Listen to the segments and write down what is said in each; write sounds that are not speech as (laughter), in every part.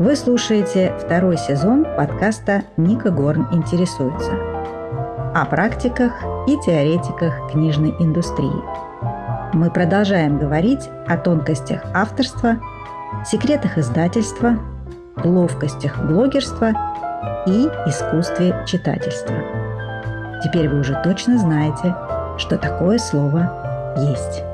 Вы слушаете второй сезон подкаста «Ника Горн интересуется» о практиках и теоретиках книжной индустрии. Мы продолжаем говорить о тонкостях авторства, секретах издательства, ловкостях блогерства и искусстве читательства. Теперь вы уже точно знаете, что такое слово «есть».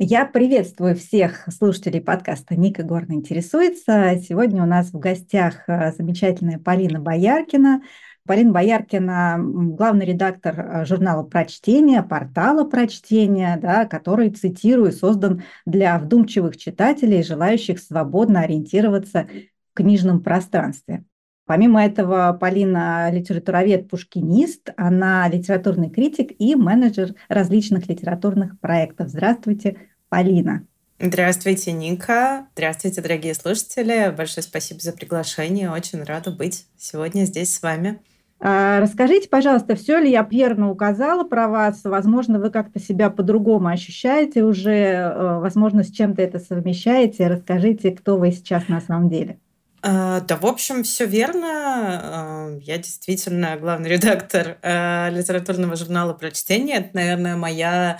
Я приветствую всех слушателей подкаста «Ника Горно интересуется». Сегодня у нас в гостях э, замечательная Полина Бояркина. Полина Бояркина – главный редактор э, журнала «Прочтение», портала «Прочтение», да, который, цитирую, создан для вдумчивых читателей, желающих свободно ориентироваться в книжном пространстве. Помимо этого, Полина – литературовед-пушкинист, она литературный критик и менеджер различных литературных проектов. Здравствуйте, Полина. Здравствуйте, Ника. Здравствуйте, дорогие слушатели. Большое спасибо за приглашение. Очень рада быть сегодня здесь с вами. А, расскажите, пожалуйста, все ли я верно указала про вас? Возможно, вы как-то себя по-другому ощущаете уже, э, возможно, с чем-то это совмещаете. Расскажите, кто вы сейчас на самом деле. А, да, в общем, все верно. А, я действительно главный (laughs) редактор а, литературного журнала «Прочтение». Это, наверное, моя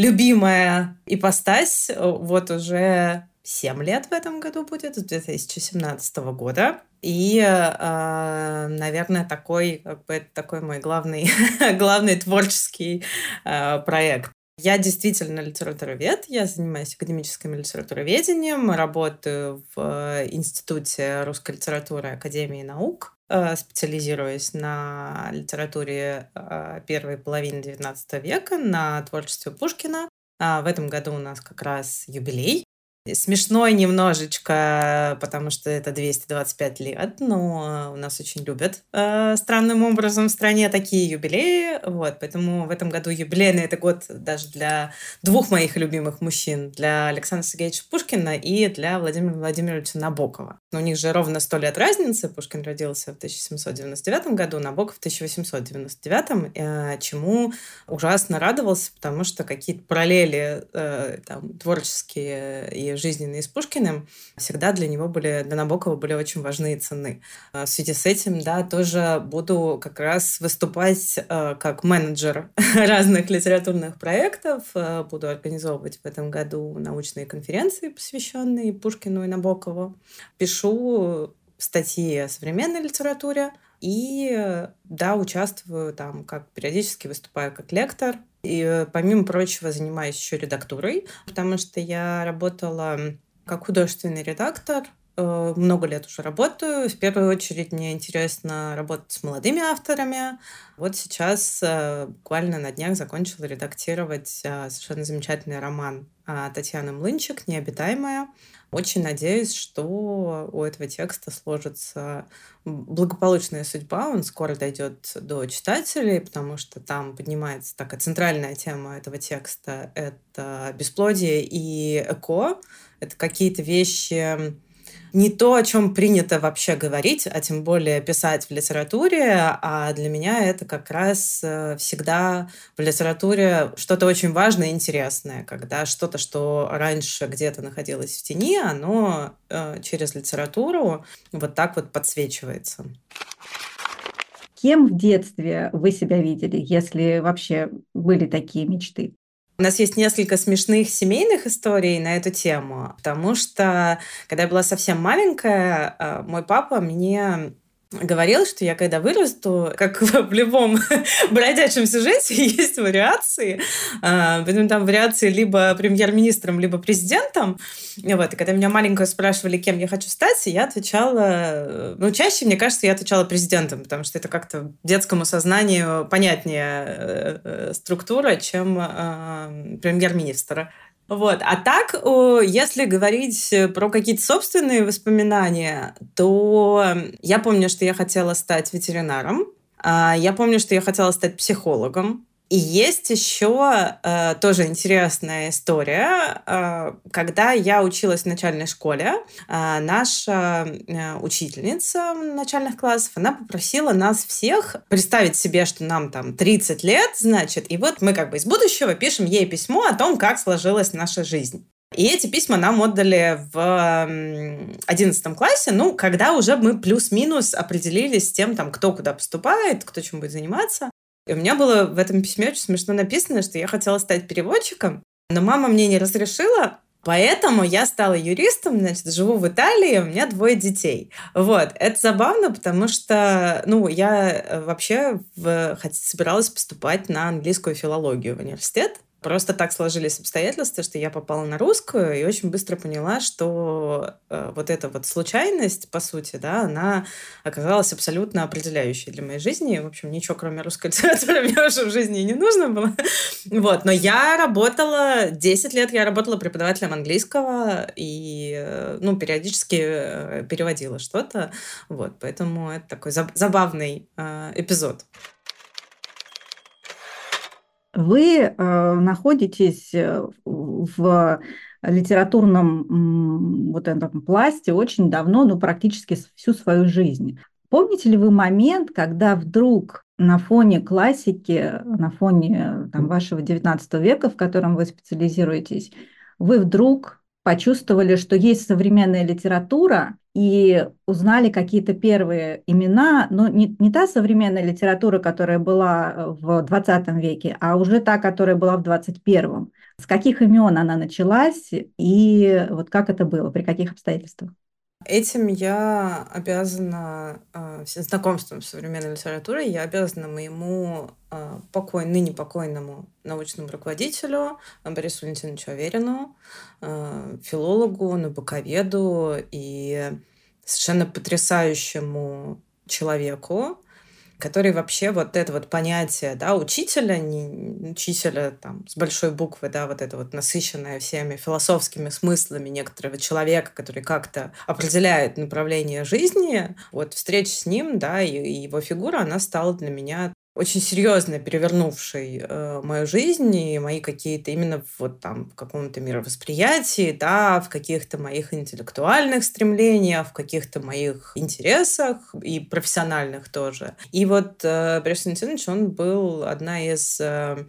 любимая ипостась. Вот уже 7 лет в этом году будет, с 2017 года. И, наверное, такой, как бы, такой мой главный, (laughs) главный творческий проект. Я действительно литературовед, я занимаюсь академическим литературоведением, работаю в э, Институте русской литературы Академии наук, э, специализируясь на литературе э, первой половины XIX века, на творчестве Пушкина. А в этом году у нас как раз юбилей. Смешной немножечко, потому что это 225 лет, но у нас очень любят э, странным образом в стране такие юбилеи. Вот, поэтому в этом году юбилейный это год даже для двух моих любимых мужчин, для Александра Сергеевича Пушкина и для Владимира Владимировича Набокова. У них же ровно сто лет разницы. Пушкин родился в 1799 году, Набоков в 1899, э, чему ужасно радовался, потому что какие-то параллели э, там, творческие и жизненные с Пушкиным всегда для него были, для Набокова были очень важны и ценны. А в связи с этим, да, тоже буду как раз выступать э, как менеджер (laughs) разных литературных проектов, э, буду организовывать в этом году научные конференции, посвященные Пушкину и Набокову. Пишу статьи о современной литературе, и да, участвую там, как периодически выступаю как лектор, и, э, помимо прочего, занимаюсь еще редактурой, потому что я работала как художественный редактор много лет уже работаю. В первую очередь мне интересно работать с молодыми авторами. Вот сейчас э, буквально на днях закончила редактировать совершенно замечательный роман Татьяны Млынчик «Необитаемая». Очень надеюсь, что у этого текста сложится благополучная судьба, он скоро дойдет до читателей, потому что там поднимается такая центральная тема этого текста — это бесплодие и эко. Это какие-то вещи, не то, о чем принято вообще говорить, а тем более писать в литературе, а для меня это как раз э, всегда в литературе что-то очень важное и интересное, когда что-то, что раньше где-то находилось в тени, оно э, через литературу вот так вот подсвечивается. Кем в детстве вы себя видели, если вообще были такие мечты? У нас есть несколько смешных семейных историй на эту тему, потому что, когда я была совсем маленькая, э, мой папа мне говорил, что я когда вырасту, как (laughs) в любом (laughs) бродячем сюжете, (laughs) есть вариации. А, поэтому там вариации либо премьер-министром, либо президентом. Вот. И когда меня маленькую спрашивали, кем я хочу стать, я отвечала... Ну, чаще, мне кажется, я отвечала президентом, потому что это как-то детскому сознанию понятнее э, э, структура, чем э, премьер-министра. Вот. А так, если говорить про какие-то собственные воспоминания, то я помню, что я хотела стать ветеринаром. А, я помню, что я хотела стать психологом. И есть еще э, тоже интересная история. Э, когда я училась в начальной школе, э, наша э, учительница начальных классов, она попросила нас всех представить себе, что нам там 30 лет, значит, и вот мы как бы из будущего пишем ей письмо о том, как сложилась наша жизнь. И эти письма нам отдали в 11 классе, ну, когда уже мы плюс-минус определились с тем, там, кто куда поступает, кто чем будет заниматься. И у меня было в этом письме очень смешно написано, что я хотела стать переводчиком, но мама мне не разрешила, Поэтому я стала юристом, значит, живу в Италии, у меня двое детей. Вот, это забавно, потому что, ну, я э, вообще в, собиралась поступать на английскую филологию в университет, Просто так сложились обстоятельства, что я попала на русскую и очень быстро поняла, что э, вот эта вот случайность, по сути, да, она оказалась абсолютно определяющей для моей жизни. В общем, ничего кроме русской (laughs) литературы мне уже в жизни не нужно было. (laughs) Вот. Но я работала, 10 лет я работала преподавателем английского и, э, ну, периодически э, переводила что-то. Вот. Поэтому это такой забавный э, эпизод. Вы э, находитесь э, в литературном вот этом пласте очень давно, ну практически всю свою жизнь. Помните ли вы момент, когда вдруг на фоне классики, на фоне там, вашего XIX века, в котором вы специализируетесь, вы вдруг почувствовали, что есть современная литература, и узнали какие-то первые имена, но не, не та современная литература, которая была э, в 20 веке, а уже та, которая была в 21. С каких имен она началась и вот как это было, при каких обстоятельствах? Этим я обязана э, знакомством с современной литературой, я обязана моему э, покой, ныне покойному научному руководителю Борису Валентиновичу Аверину, э, филологу, набоковеду и совершенно потрясающему человеку, который вообще вот это вот понятие, да, учителя, не учителя там с большой буквы, да, вот это вот насыщенное всеми философскими смыслами некоторого человека, который как-то определяет направление жизни, вот встреча с ним, да, и, и его фигура, она стала для меня очень серьезно перевернувший э, мою жизнь и мои какие-то именно вот там в каком-то мировосприятии, да, в каких-то моих интеллектуальных стремлениях, в каких-то моих интересах и профессиональных тоже. И вот э, Борис Валентинович, он был одна из э,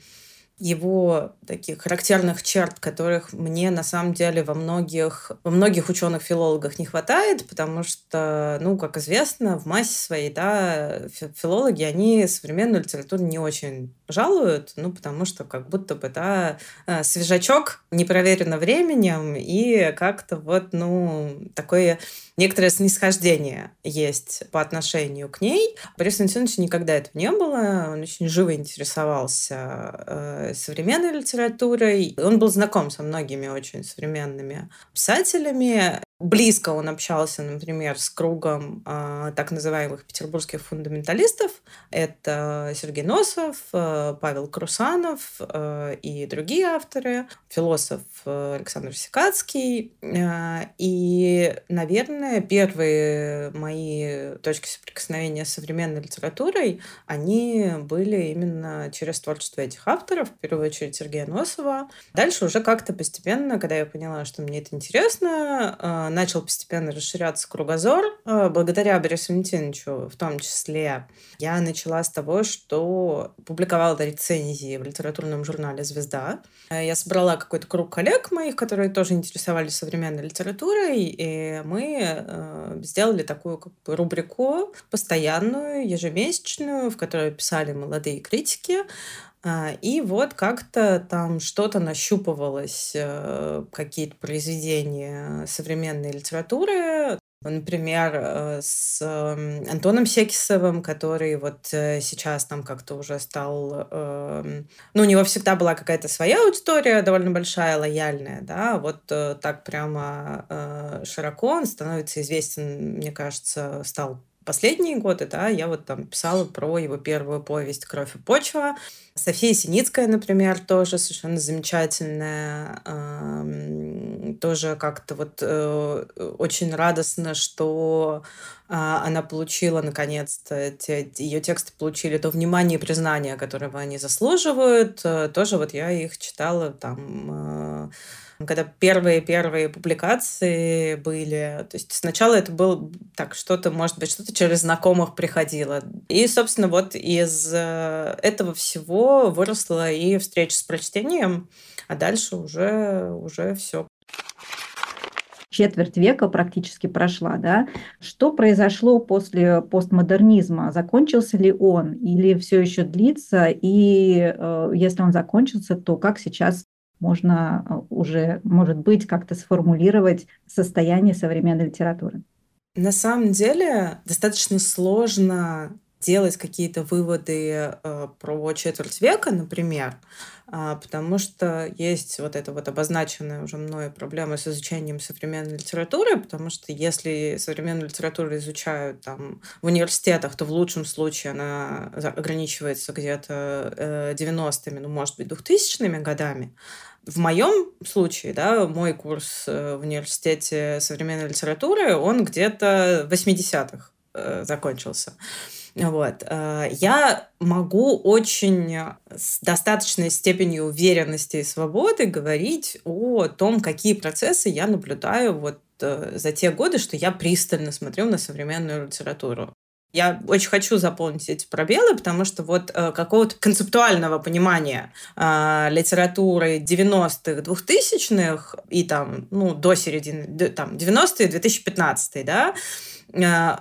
его таких характерных черт, которых мне на самом деле во многих, во многих ученых-филологах не хватает, потому что, ну, как известно, в массе своей, да, филологи, они современную литературу не очень жалуют, ну, потому что как будто бы, да, э, свежачок, не проверено временем, и как-то вот, ну, такое некоторое снисхождение есть по отношению к ней. Борис Валентинович никогда этого не было, он очень живо интересовался э, современной литературой, он был знаком со многими очень современными писателями, Близко он общался, например, с кругом э, так называемых петербургских фундаменталистов. Это Сергей Носов, э, Павел Крусанов э, и другие авторы, философ э, Александр Сикацкий. Э, и, наверное, первые мои точки соприкосновения с современной литературой, они были именно через творчество этих авторов, в первую очередь Сергея Носова. Дальше уже как-то постепенно, когда я поняла, что мне это интересно, э, начал постепенно расширяться кругозор. Э, благодаря Борису Валентиновичу в том числе я начала с того, что публиковала рецензии в литературном журнале «Звезда». Э, я собрала какой-то круг коллег моих, которые тоже интересовались современной литературой, и мы э, сделали такую как бы рубрику постоянную, ежемесячную, в которой писали молодые критики, и вот как-то там что-то нащупывалось, э, какие-то произведения современной литературы, Например, э, с Антоном Секисовым, который вот э, сейчас там как-то уже стал... Эм, ну, у него всегда была какая-то своя аудитория, довольно большая, лояльная, да, вот так прямо широко он становится известен, мне кажется, стал последние годы, да, я вот там писала про его первую повесть «Кровь и почва». София Синицкая, например, тоже совершенно замечательная. Тоже как-то вот э, очень радостно, что а, она получила, наконец-то, ее тексты получили то внимание и признание, которого они заслуживают. Э, тоже вот я их читала там э, когда первые-первые публикации были. То есть сначала это было так, что-то, может быть, что-то через знакомых приходило. И, собственно, вот из э, этого всего выросла и встреча с прочтением, а дальше уже, уже все. четверть века практически прошла, да? Что произошло после постмодернизма? Закончился ли он или все еще длится? И э, если он закончился, то как сейчас можно э, уже, может быть, как-то сформулировать состояние современной литературы? На самом деле достаточно сложно делать какие-то выводы э, про четверть века, например, э, потому что есть вот эта вот обозначенная уже мной проблема с изучением современной литературы, потому что если современную литературу изучают там в университетах, то в лучшем случае она ограничивается где-то э, 90-ми, ну, может быть, 2000-ми годами, в моем случае, да, мой курс э, в университете современной литературы, он где-то в 80-х э, закончился. Вот. Э, я могу очень с достаточной степенью уверенности и свободы говорить о том, какие процессы я наблюдаю вот за те годы, что я пристально смотрю на современную литературу. Я очень хочу заполнить эти пробелы, потому что вот э, какого-то концептуального понимания э, литературы 90-х, 2000-х и там, ну, до середины, там, 90-е, 2015 да,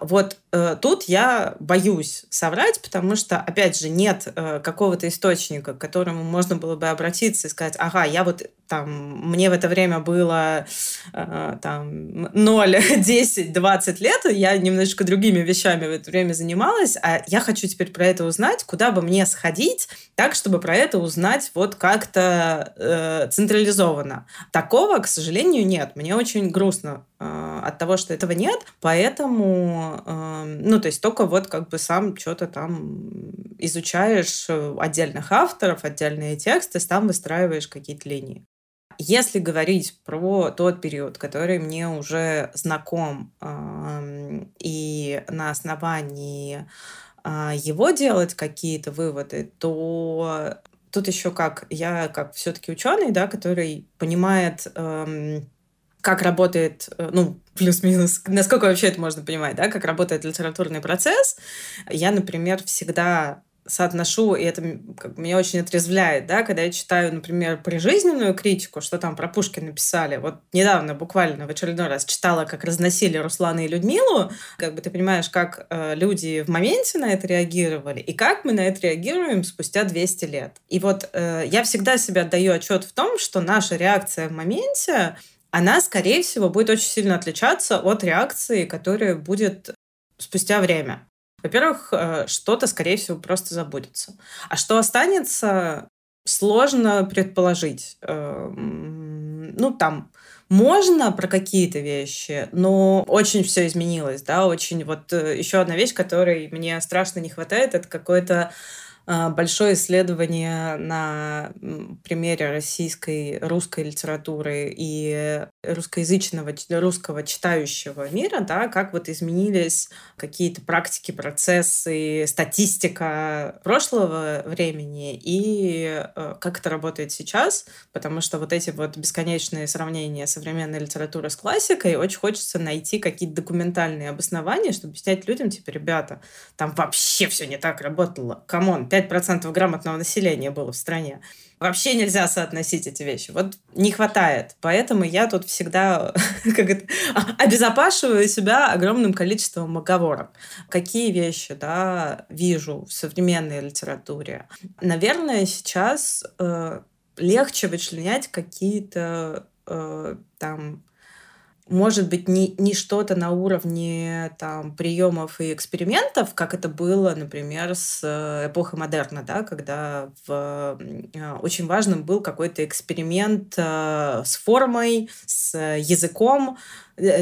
вот Э, тут я боюсь соврать, потому что, опять же, нет э, какого-то источника, к которому можно было бы обратиться и сказать, ага, я вот там, мне в это время было э, там 0, 10, 20 лет, я немножечко другими вещами в это время занималась, а я хочу теперь про это узнать, куда бы мне сходить, так, чтобы про это узнать вот как-то э, централизованно. Такого, к сожалению, нет. Мне очень грустно э, от того, что этого нет, поэтому э, ну, то есть только вот как бы сам что-то там изучаешь э, отдельных авторов, отдельные тексты, сам выстраиваешь какие-то линии. Если говорить про тот период, который мне уже знаком, и на основании а, его делать какие-то выводы, то тут еще как я как все-таки ученый, да, который понимает эм, как работает, э, ну, плюс-минус, насколько вообще это можно понимать, да, как работает литературный процесс. Я, например, всегда соотношу, и это как, меня очень отрезвляет, да, когда я читаю, например, прижизненную критику, что там про Пушкина писали. Вот недавно буквально в очередной раз читала, как разносили Руслана и Людмилу. Как бы ты понимаешь, как э, люди в моменте на это реагировали, и как мы на это реагируем спустя 200 лет. И вот э, я всегда себе отдаю отчет в том, что наша реакция в моменте она, скорее всего, будет очень сильно отличаться от реакции, которая будет спустя время. Во-первых, э, что-то, скорее всего, просто забудется. А что останется, сложно предположить. Эм, ну, там, можно про какие-то вещи, но очень все изменилось, да, очень вот э, еще одна вещь, которой мне страшно не хватает, это какое-то большое исследование на примере российской русской литературы и русскоязычного русского читающего мира, да, как вот изменились какие-то практики, процессы, статистика прошлого времени и э, как это работает сейчас, потому что вот эти вот бесконечные сравнения современной литературы с классикой очень хочется найти какие-то документальные обоснования, чтобы объяснять людям, типа, ребята, там вообще все не так работало. Come on, 5% грамотного населения было в стране. Вообще нельзя соотносить эти вещи. Вот не хватает. Поэтому я тут всегда (laughs) как это, обезопашиваю себя огромным количеством оговорок. Какие вещи да, вижу в современной литературе? Наверное, сейчас э, легче вычленять какие-то э, там может быть, не, не что-то на уровне там, приемов и экспериментов, как это было, например, с э, эпохой модерна, да, когда в, э, очень важным был какой-то эксперимент э, с формой, с языком,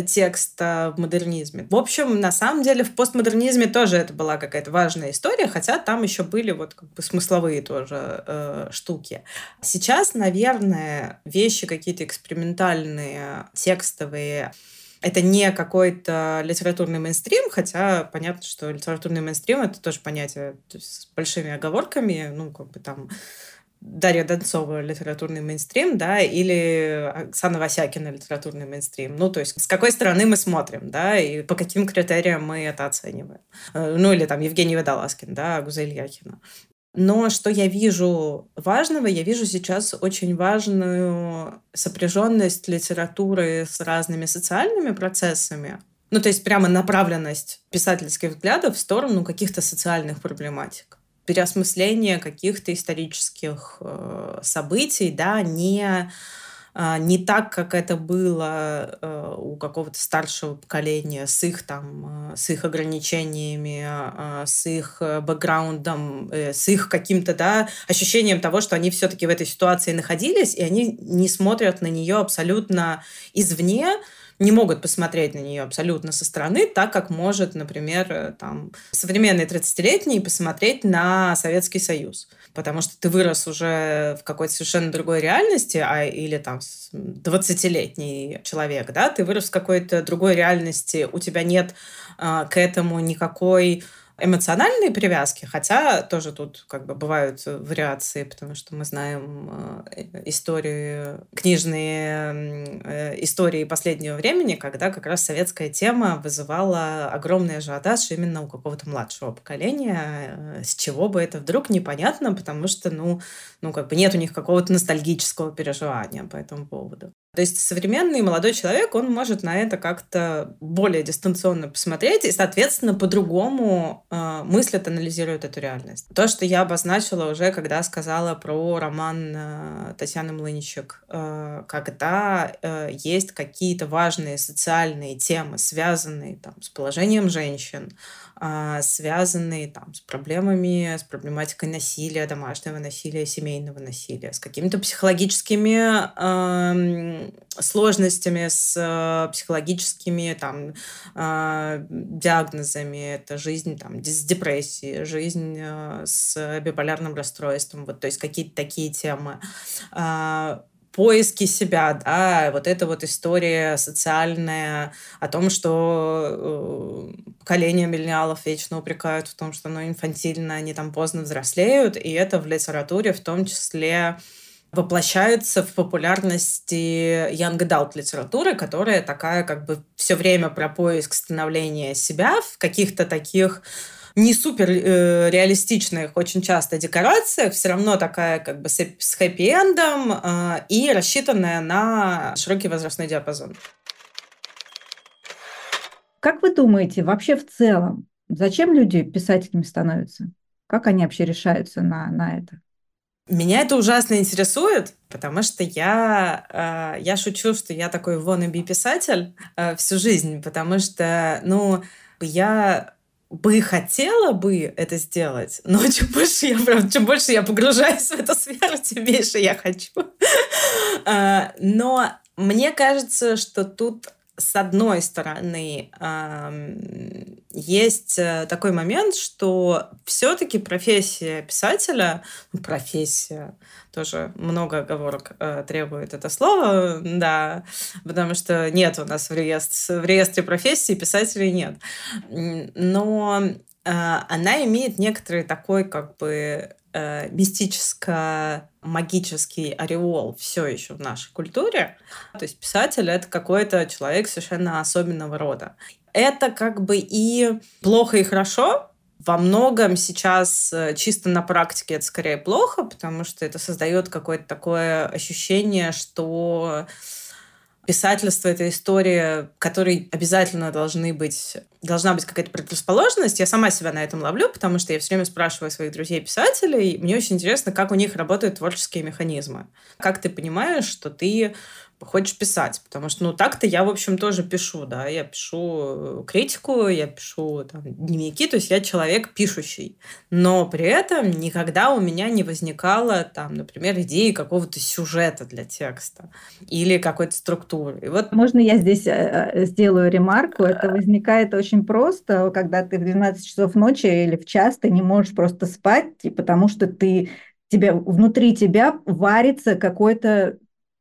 текста в модернизме. В общем, на самом деле в постмодернизме тоже это была какая-то важная история, хотя там еще были вот как бы смысловые тоже э, штуки. Сейчас, наверное, вещи какие-то экспериментальные, текстовые, это не какой-то литературный мейнстрим, хотя понятно, что литературный мейнстрим — это тоже понятие с большими оговорками, ну, как бы там Дарья Донцова литературный мейнстрим, да, или Оксана Васякина литературный мейнстрим. Ну, то есть с какой стороны мы смотрим, да, и по каким критериям мы это оцениваем. Э, ну, или там Евгений Водолазкин, да, Гузель Яхина. Но что я вижу важного? Я вижу сейчас очень важную сопряженность литературы с разными социальными процессами. Ну, то есть прямо направленность писательских взглядов в сторону каких-то социальных проблематик. Переосмысление каких-то исторических э, событий, да, не а, не так, как это было э, у какого-то старшего поколения с их там, э, с их ограничениями, с их э, бэкграундом, с их каким-то, да, ощущением того, что они все-таки в этой ситуации находились, и они не смотрят на нее абсолютно извне, не могут посмотреть на нее абсолютно со стороны, так как может, например, там, современный 30-летний посмотреть на Советский Союз. Потому что ты вырос уже в какой-то совершенно другой реальности, а, или там 20-летний человек, да, ты вырос в какой-то другой реальности, у тебя нет а, к этому никакой эмоциональные привязки, хотя тоже тут как бы бывают вариации, потому что мы знаем э, истории, книжные э, истории последнего времени, когда как раз советская тема вызывала огромный ажиотаж именно у какого-то младшего поколения. Э, с чего бы это вдруг непонятно, потому что, ну, ну как бы нет у них какого-то ностальгического переживания по этому поводу. То есть современный молодой человек, он может на это как-то более дистанционно посмотреть и, соответственно, по-другому э, мыслит, анализирует эту реальность. То, что я обозначила уже, когда сказала про роман э, Татьяны Млыничек, э, когда э, есть какие-то важные социальные темы, связанные там, с положением женщин, а, связанные там, с проблемами, с проблематикой насилия, домашнего насилия, семейного насилия, с какими-то психологическими э, сложностями, с э, психологическими там, э, диагнозами. Это жизнь там, с депрессией, жизнь э, с биполярным расстройством, вот, то есть какие-то такие темы. Э, поиски себя, да, вот эта вот история социальная о том, что э, поколение миллениалов вечно упрекают в том, что оно инфантильно, они там поздно взрослеют, и это в литературе в том числе воплощается в популярности young adult литературы, которая такая как бы все время про поиск становления себя в каких-то таких не супер э, реалистичных очень часто декорациях, все равно такая как бы с, с хэппи-эндом э, и рассчитанная на широкий возрастной диапазон. Как вы думаете, вообще в целом, зачем люди писателями становятся? Как они вообще решаются на, на это? Меня это ужасно интересует, потому что я, э, я шучу, что я такой wannabe писатель э, всю жизнь, потому что, ну, я бы хотела бы это сделать, (laughs) но чем больше я, правда, чем больше я погружаюсь в эту сферу, (laughs) тем меньше я хочу. (laughs) А, но мне кажется, что тут с одной стороны, есть э, такой момент, что все-таки профессия писателя, ну, профессия, тоже много оговорок э, требует это слово, да, потому что нет у нас в реестре, в реестре профессий писателей нет. Но э, она имеет некоторый такой как бы э, мистическо-магический ореол все еще в нашей культуре. То есть писатель — это какой-то человек совершенно особенного рода. Это как бы и плохо, и хорошо, во многом сейчас э, чисто на практике это скорее плохо, потому что это создает какое-то такое ощущение, что писательство — это история, которой обязательно должны быть, должна быть какая-то предрасположенность. Я сама себя на этом ловлю, потому что я все время спрашиваю своих друзей-писателей, мне очень интересно, как у них работают творческие механизмы. Как ты понимаешь, что ты хочешь писать, потому что, ну, так-то я, в общем, тоже пишу, да, я пишу э, критику, я пишу там, дневники, то есть я человек пишущий, но при этом никогда у меня не возникало, там, например, идеи какого-то сюжета для текста или какой-то структуры. И вот... Можно я здесь э, э, сделаю ремарку? Это возникает очень просто, когда ты в 12 часов ночи или в час ты не можешь просто спать, потому что ты тебя внутри тебя варится какой-то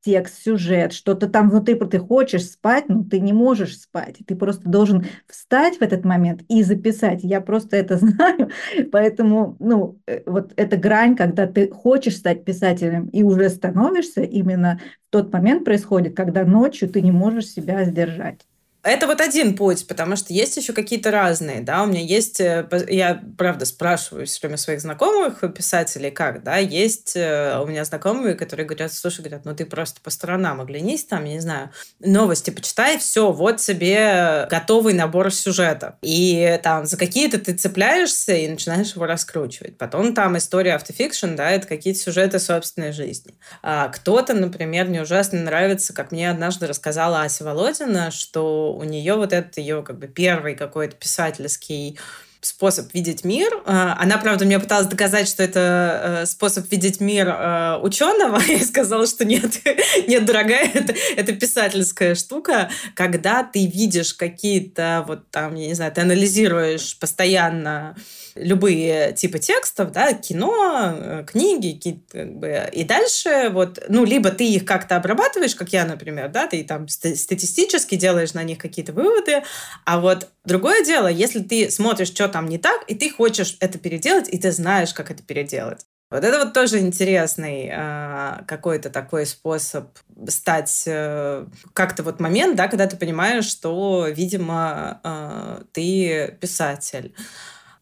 текст, сюжет, что-то там внутри, ты хочешь спать, но ты не можешь спать. Ты просто должен встать в этот момент и записать. Я просто это (laughs) знаю, поэтому, ну, э, вот эта грань, когда ты хочешь стать писателем и уже становишься, именно в тот момент происходит, когда ночью ты не можешь себя сдержать. Это вот один путь, потому что есть еще какие-то разные, да, у меня есть, э, я, правда, спрашиваю все время своих знакомых писателей, как, да, есть э, у меня знакомые, которые говорят, слушай, говорят, ну ты просто по сторонам оглянись, там, я не знаю, новости почитай, все, вот себе готовый набор сюжета. И там за какие-то ты цепляешься и начинаешь его раскручивать. Потом там история автофикшн, да, это какие-то сюжеты собственной жизни. А кто-то, например, мне ужасно нравится, как мне однажды рассказала Ася Володина, что у нее вот этот ее как бы первый какой-то писательский способ видеть мир. А, она, правда, мне пыталась доказать, что это э, способ видеть мир э, ученого. (laughs) Я сказала, что нет, (laughs) нет, дорогая, (laughs) это, это писательская штука, когда ты видишь какие-то вот там, я не знаю, ты анализируешь постоянно любые типы текстов, да, кино, э, книги, как бы, и дальше вот, ну, либо ты их как-то обрабатываешь, как я, например, да, ты там статистически делаешь на них какие-то выводы, а вот другое дело, если ты смотришь, что там не так, и ты хочешь это переделать, и ты знаешь, как это переделать. Вот это вот тоже интересный э, какой-то такой способ стать э, как-то вот момент, да, когда ты понимаешь, что, видимо, э, ты писатель.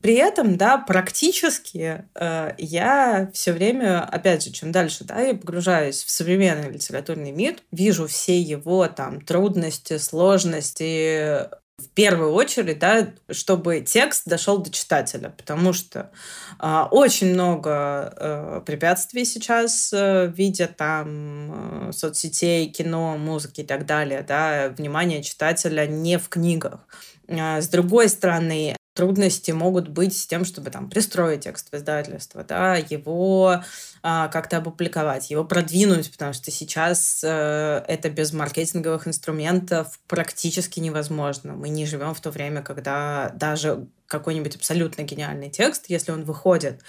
При этом, да, практически э, я все время, опять же, чем дальше, да, я погружаюсь в современный литературный мир, вижу все его там трудности, сложности, в первую очередь, да, чтобы текст дошел до читателя, потому что э, очень много э, препятствий сейчас э, в виде там э, соцсетей, кино, музыки и так далее, да, внимание читателя не в книгах. А, с другой стороны, трудности могут быть с тем, чтобы там пристроить текст в издательство, да, его а, как-то опубликовать, его продвинуть, потому что сейчас э, это без маркетинговых инструментов практически невозможно. Мы не живем в то время, когда даже какой-нибудь абсолютно гениальный текст, если он выходит,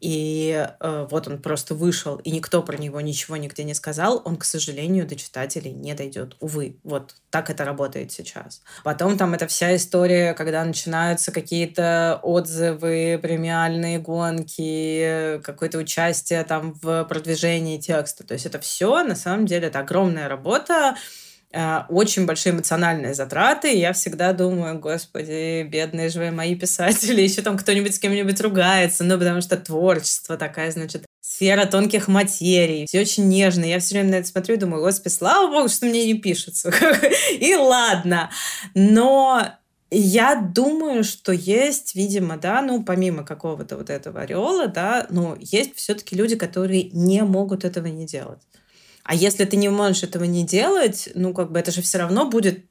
и э, вот он просто вышел, и никто про него ничего нигде не сказал, он, к сожалению, до читателей не дойдет. Увы, вот так это работает сейчас. Потом там эта вся история, когда начинаются какие-то отзывы, премиальные гонки, какое-то участие там в продвижении текста. То есть это все, на самом деле, это огромная работа, Э, очень большие эмоциональные затраты. И я всегда думаю, господи, бедные же мои писатели, (laughs) еще там кто-нибудь с кем-нибудь ругается, ну, потому что творчество такая, значит, сфера тонких материй, все очень нежно. Я все время на это смотрю и думаю, господи, слава богу, что мне не пишется. (laughs) И ладно. Но я думаю, что есть, видимо, да, ну, помимо какого-то вот этого ореола, да, но есть все-таки люди, которые не могут этого не делать. А если ты не можешь этого не делать, ну, как бы это же все равно будет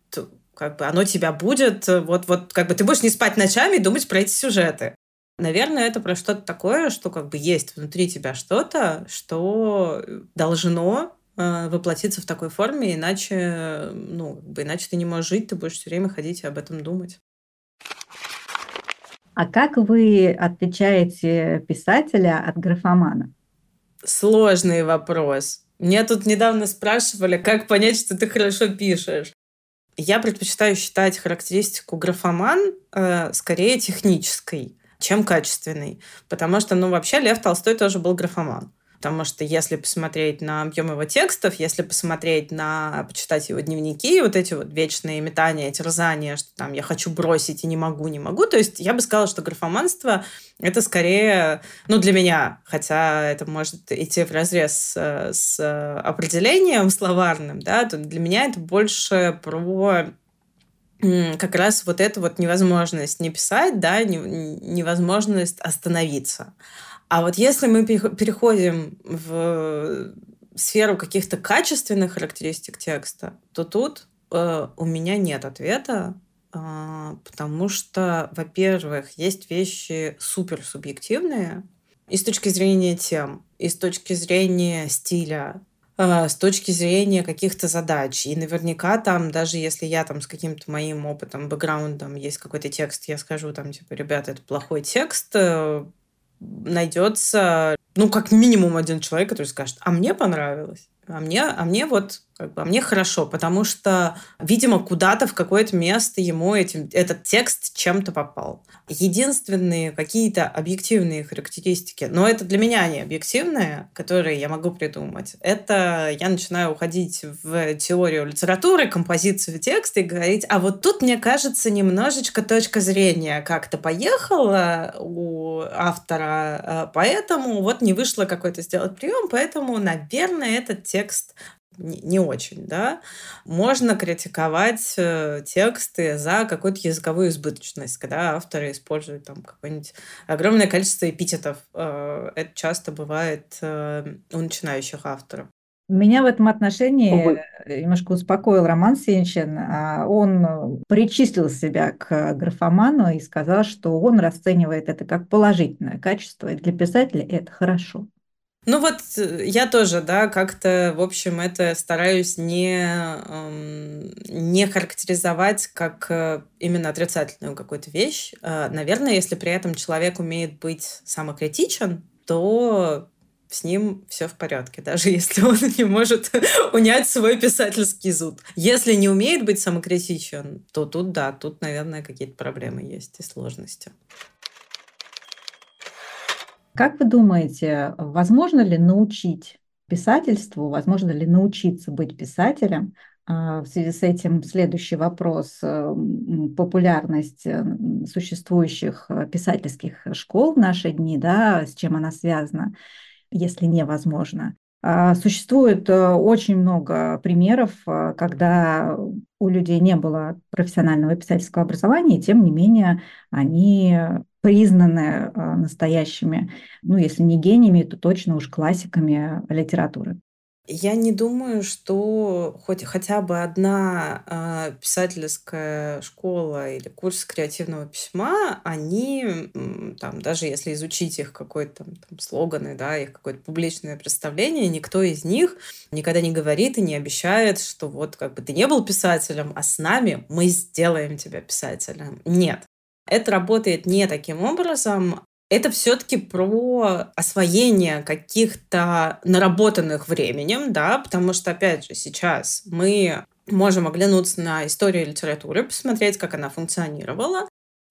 как бы оно тебя будет, вот, вот как бы ты будешь не спать ночами и думать про эти сюжеты. Наверное, это про что-то такое, что как бы есть внутри тебя что-то, что должно э, воплотиться в такой форме, иначе, ну, как бы, иначе ты не можешь жить, ты будешь все время ходить и об этом думать. А как вы отличаете писателя от графомана? Сложный вопрос. Меня тут недавно спрашивали, как понять, что ты хорошо пишешь. Я предпочитаю считать характеристику графоман э, скорее технической, чем качественной. Потому что, ну, вообще Лев Толстой тоже был графоман. Потому что если посмотреть на объем его текстов, если посмотреть на, почитать его дневники, вот эти вот вечные метания, терзания, что там я хочу бросить и не могу, не могу, то есть я бы сказала, что графоманство — это скорее, ну, для меня, хотя это может идти в разрез с, с определением словарным, да, то для меня это больше про как раз вот эту вот невозможность не писать, да, невозможность остановиться. А вот если мы переходим в сферу каких-то качественных характеристик текста, то тут э, у меня нет ответа, э, потому что, во-первых, есть вещи супер субъективные и с точки зрения тем, и с точки зрения стиля, э, с точки зрения каких-то задач. И наверняка там, даже если я там с каким-то моим опытом, бэкграундом есть какой-то текст, я скажу там, типа, ребята, это плохой текст, э, найдется, ну, как минимум один человек, который скажет, а мне понравилось. А мне, а мне вот Как бы, а мне хорошо, потому что, видимо, куда-то в какое-то место ему этим, этот текст чем-то попал. Единственные какие-то объективные характеристики, но это для меня не объективные, которые я могу придумать, это я начинаю уходить в теорию литературы, композицию текста и говорить, а вот тут, мне кажется, немножечко точка зрения как-то поехала у автора, а поэтому вот не вышло какой-то сделать прием, поэтому, наверное, этот текст не очень, да, можно критиковать э, тексты за какую-то языковую избыточность, когда авторы используют там какое-нибудь огромное количество эпитетов. Э, это часто бывает э, у начинающих авторов. Меня в этом отношении Увы. немножко успокоил Роман Сенчин. А он причислил себя к графоману и сказал, что он расценивает это как положительное качество, и для писателя это хорошо. Ну вот э, я тоже, да, как-то, в общем, это стараюсь не, эм, не характеризовать как э, именно отрицательную какую-то вещь. Э, наверное, если при этом человек умеет быть самокритичен, то с ним все в порядке, даже (laughs) если он не может (laughs) унять свой писательский зуд. Если не умеет быть самокритичен, то тут да, тут, наверное, какие-то проблемы есть и сложности. Как вы думаете, возможно ли научить писательству, возможно ли научиться быть писателем? А, в связи с этим следующий вопрос. Э, популярность э, существующих э, писательских школ в наши дни, да, с чем она связана, если невозможно. А, существует очень много примеров, когда у людей не было профессионального писательского образования, и тем не менее они признаны а, настоящими, ну, если не гениями, то точно уж классиками литературы. Я не думаю, что хоть хотя бы одна э, писательская школа или курс креативного письма, они там даже если изучить их какой-то там, слоганы, да, их какое-то публичное представление, никто из них никогда не говорит и не обещает, что вот как бы ты не был писателем, а с нами мы сделаем тебя писателем. Нет, это работает не таким образом. Это все-таки про освоение каких-то наработанных временем, да, потому что, опять же, сейчас мы можем оглянуться на историю литературы, посмотреть, как она функционировала,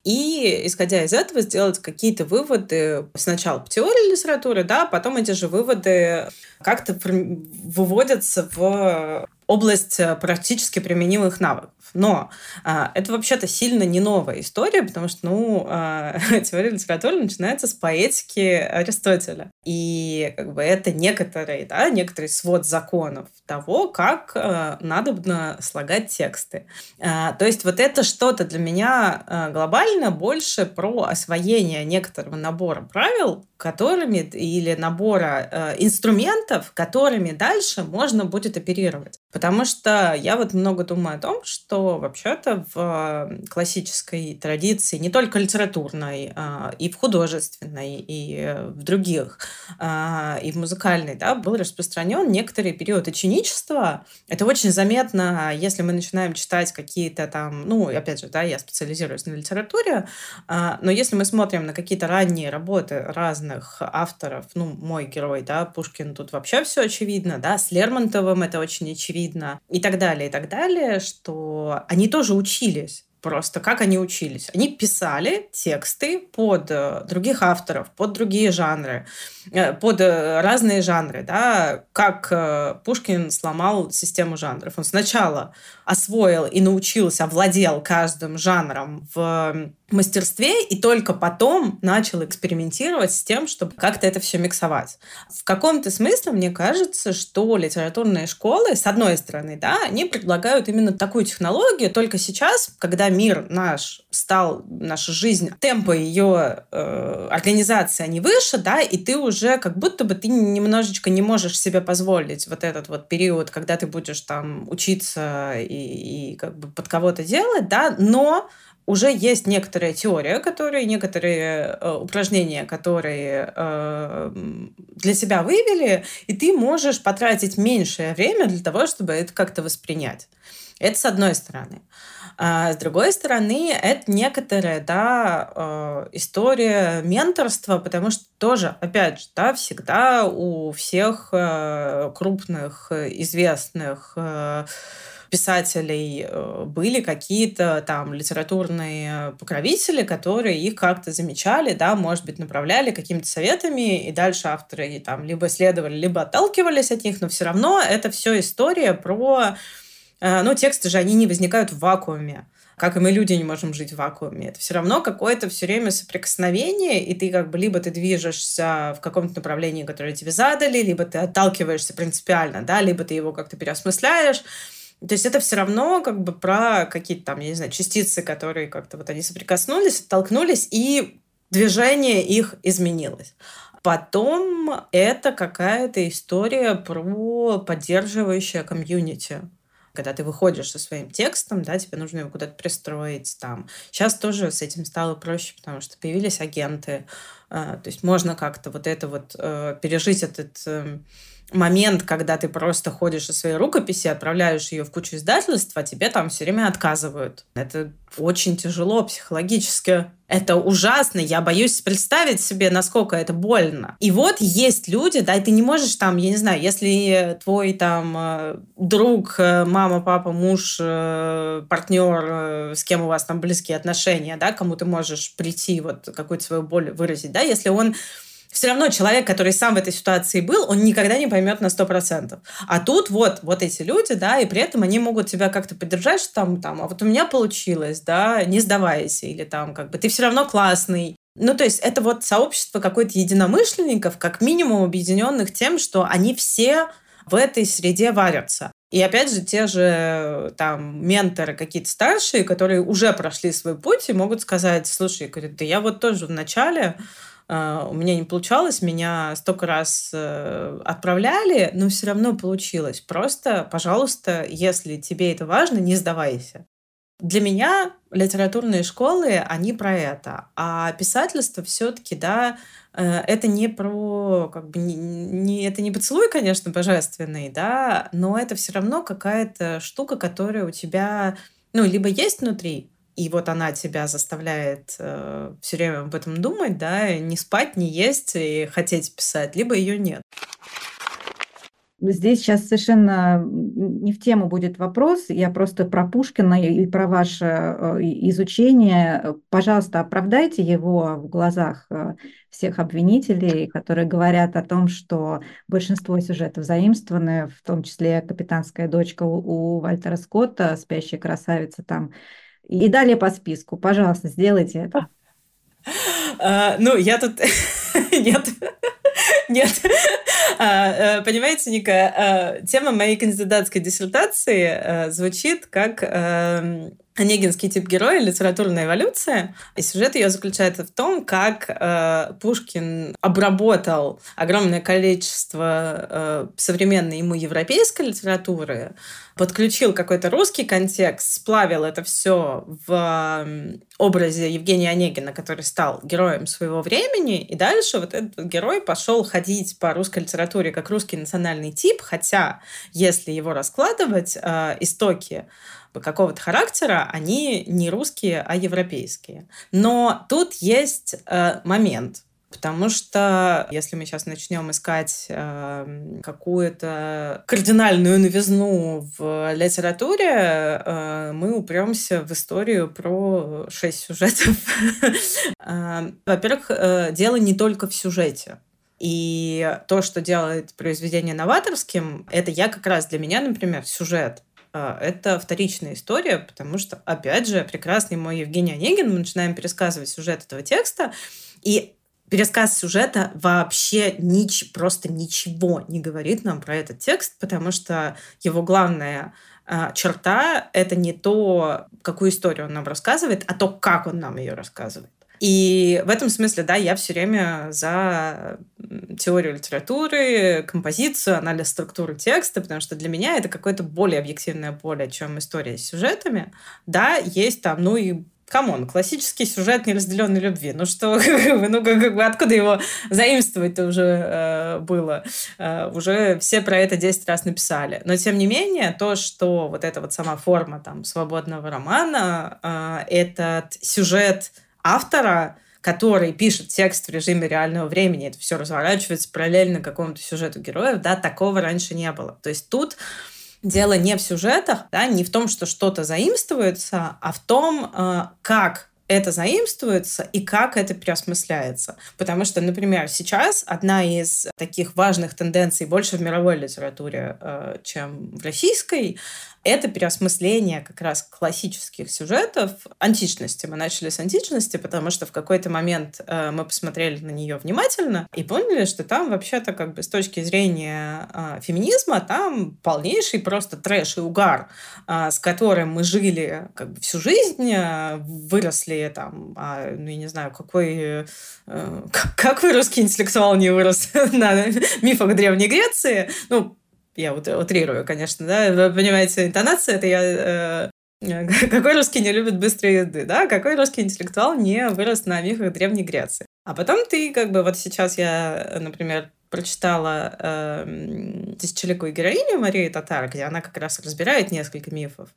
и, исходя из этого, сделать какие-то выводы сначала по теории литературы, да, а потом эти же выводы как-то выводятся в область практически применимых навыков. Но а, это вообще-то сильно не новая история, потому что, ну, а, (laughs) теория литературы начинается с поэтики Аристотеля. И как бы это некоторые, да, некоторый свод законов того, как а, надо слагать тексты. А, то есть вот это что-то для меня а, глобально больше про освоение некоторого набора правил, которыми или набора э, инструментов, которыми дальше можно будет оперировать. Потому что я вот много думаю о том, что вообще-то в классической традиции, не только литературной, э, и в художественной, и в других, э, и в музыкальной, да, был распространен некоторый период ученичества. Это очень заметно, если мы начинаем читать какие-то там, ну, опять же, да, я специализируюсь на литературе, э, но если мы смотрим на какие-то ранние работы разных авторов. Ну, мой герой, да, Пушкин, тут вообще все очевидно, да, с Лермонтовым это очень очевидно и так далее, и так далее, что они тоже учились просто, как они учились. Они писали тексты под э, других авторов, под другие жанры, э, под э, разные жанры, да, как Пушкин сломал систему жанров. Он сначала освоил и научился, овладел каждым жанром в мастерстве и только потом начал экспериментировать с тем, чтобы как-то это все миксовать. В каком-то смысле мне кажется, что литературные школы, с одной стороны, да, они предлагают именно такую технологию, только сейчас, когда мир наш стал, наша жизнь, темпы ее э, организации, они выше, да, и ты уже как будто бы ты немножечко не можешь себе позволить вот этот вот период, когда ты будешь там учиться и как бы под кого-то делать, да, но уже есть некоторая теория, которые, некоторые э, упражнения, которые э, для себя вывели, и ты можешь потратить меньшее время для того, чтобы это как-то воспринять. Это с одной стороны. А с другой стороны, это некоторая да, э, история менторства, потому что тоже, опять же, да, всегда у всех э, крупных, известных э, писателей были какие-то там литературные покровители, которые их как-то замечали, да, может быть, направляли какими-то советами, и дальше авторы там либо следовали, либо отталкивались от них, но все равно это все история про Э, ну, тексты же, они не возникают в вакууме как и мы люди не можем жить в вакууме. Это все равно какое-то все время соприкосновение, и ты как бы либо ты движешься в каком-то направлении, которое тебе задали, либо ты отталкиваешься принципиально, да, либо ты его как-то переосмысляешь. То есть это все равно как бы про какие-то там, я не знаю, частицы, которые как-то вот они соприкоснулись, оттолкнулись, и движение их изменилось. Потом это какая-то история про поддерживающее комьюнити когда ты выходишь со своим текстом, да, тебе нужно его куда-то пристроить там. Сейчас тоже с этим стало проще, потому что появились агенты, э, то есть можно как-то вот это вот э, пережить этот э, момент, когда ты просто ходишь со своей рукописи, отправляешь ее в кучу издательств, а тебе там все время отказывают. Это очень тяжело психологически. Это ужасно. Я боюсь представить себе, насколько это больно. И вот есть люди, да, и ты не можешь там, я не знаю, если твой там э, друг, э, мама, папа, муж, э, партнер, с кем у вас там близкие отношения, да, кому ты можешь прийти, вот какую-то свою боль выразить, да, если он все равно человек, который сам в этой ситуации был, он никогда не поймет на 100%. А тут вот, вот эти люди, да, и при этом они могут тебя как-то поддержать, что там, там, а вот у меня получилось, да, не сдавайся, или там, как бы, ты все равно классный. Ну, то есть это вот сообщество какой-то единомышленников, как минимум объединенных тем, что они все в этой среде варятся. И опять же, те же там менторы какие-то старшие, которые уже прошли свой путь и могут сказать, слушай, говорит, да я вот тоже в начале у меня не получалось, меня столько раз э, отправляли, но все равно получилось. Просто, пожалуйста, если тебе это важно, не сдавайся. Для меня литературные школы, они про это. А писательство все-таки, да, э, это не про, как бы, не, не, это не поцелуй, конечно, божественный, да, но это все равно какая-то штука, которая у тебя, ну, либо есть внутри, и вот она тебя заставляет э, все время об этом думать, да, не спать, не есть и хотеть писать, либо ее нет. Здесь сейчас совершенно не в тему будет вопрос. Я просто про Пушкина и про ваше э, изучение. Пожалуйста, оправдайте его в глазах э, всех обвинителей, которые говорят о том, что большинство сюжетов заимствованы, в том числе «Капитанская дочка» у Вальтера Скотта, «Спящая красавица» там и далее по списку. Пожалуйста, сделайте это. А, ну, я тут... (laughs) Нет. Нет. А, э, понимаете, Ника, а, тема моей кандидатской диссертации а, звучит как эм, Онегинский тип героя, литературная эволюция. И сюжет ее заключается в том, как э, Пушкин обработал огромное количество э, современной ему европейской литературы, подключил какой-то русский контекст, сплавил это все в образе Евгения Онегина, который стал героем своего времени, и дальше вот этот герой пошел ходить по русской литературе как русский национальный тип, хотя, если его раскладывать, э, истоки какого-то характера, они не русские, а европейские. Но тут есть э, момент, Потому что если мы сейчас начнем искать э, какую-то кардинальную новизну в литературе, э, мы упремся в историю про шесть сюжетов. (laughs) Э, во-первых, э, дело не только в сюжете. И то, что делает произведение новаторским, это я как раз для меня, например, сюжет. А, это вторичная история, потому что, опять же, прекрасный мой Евгений Онегин, мы начинаем пересказывать сюжет этого текста, и пересказ сюжета вообще нич, просто ничего не говорит нам про этот текст, потому что его главная э, черта — это не то, какую историю он нам рассказывает, а то, как он нам ее рассказывает. И в этом смысле, да, я все время за теорию литературы, композицию, анализ структуры текста, потому что для меня это какое-то более объективное поле, чем история с сюжетами. Да, есть там, ну и come on, классический сюжет неразделенной любви. Ну что, (laughs) ну как бы откуда его заимствовать-то уже э, было? Э, уже все про это 10 раз написали. Но тем не менее, то, что вот эта вот сама форма там свободного романа, э, этот сюжет автора, который пишет текст в режиме реального времени, это все разворачивается параллельно какому-то сюжету героев, да, такого раньше не было. То есть тут дело не в сюжетах, да, не в том, что что-то заимствуется, а в том, э, как это заимствуется и как это переосмысляется. Потому что, например, сейчас одна из таких важных тенденций больше в мировой литературе, э, чем в российской, это переосмысление как раз классических сюжетов античности. Мы начали с античности, потому что в какой-то момент э, мы посмотрели на нее внимательно и поняли, что там вообще-то как бы с точки зрения э, феминизма там полнейший просто трэш и угар, э, с которым мы жили как бы всю жизнь, э, выросли там, а, ну я не знаю, какой... Э, (laughs) как вы, русский интеллектуал, не вырос (laughs) на мифах Древней Греции? Ну, я вот утрирую, конечно, да, вы понимаете, интонация, это я э, (laughs) какой русский не любит быстрой езды, да? Какой русский интеллектуал не вырос на мифах Древней Греции? А потом ты, как бы, вот сейчас я, например, прочитала э, «Тысячеликую героиню» Марии Татар, где она как раз разбирает несколько мифов,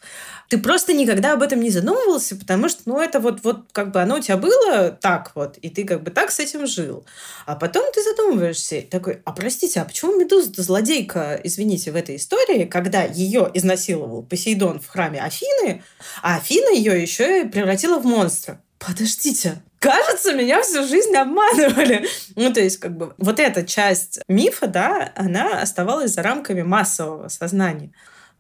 ты просто никогда об этом не задумывался, потому что, ну, это вот, вот как бы оно у тебя было так вот, и ты как бы так с этим жил. А потом ты задумываешься, такой, а простите, а почему Медуза злодейка, извините, в этой истории, когда ее изнасиловал Посейдон в храме Афины, а Афина ее еще и превратила в монстра? Подождите, кажется, меня всю жизнь обманывали. Ну, то есть, как бы, вот эта часть мифа, да, она оставалась за рамками массового сознания.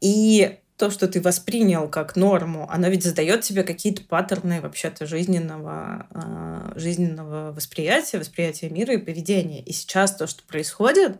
И то, что ты воспринял как норму, оно ведь задает тебе какие-то паттерны вообще-то жизненного, э, жизненного восприятия, восприятия мира и поведения. И сейчас то, что происходит,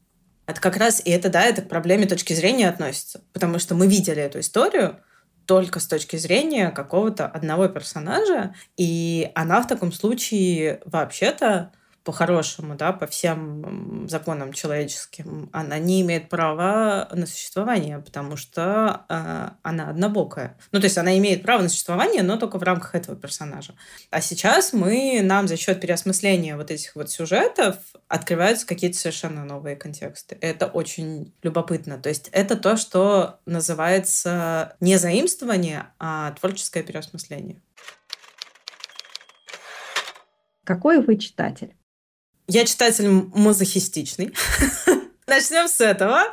это как раз, и это, да, это к проблеме точки зрения относится. Потому что мы видели эту историю, только с точки зрения какого-то одного персонажа, и она в таком случае вообще-то по-хорошему, да, по всем законам человеческим, она не имеет права на существование, потому что э, она однобокая. Ну, то есть она имеет право на существование, но только в рамках этого персонажа. А сейчас мы, нам за счет переосмысления вот этих вот сюжетов открываются какие-то совершенно новые контексты. Это очень любопытно. То есть это то, что называется не заимствование, а творческое переосмысление. Какой вы читатель? Я читатель мазохистичный. (laughs) Начнем с этого.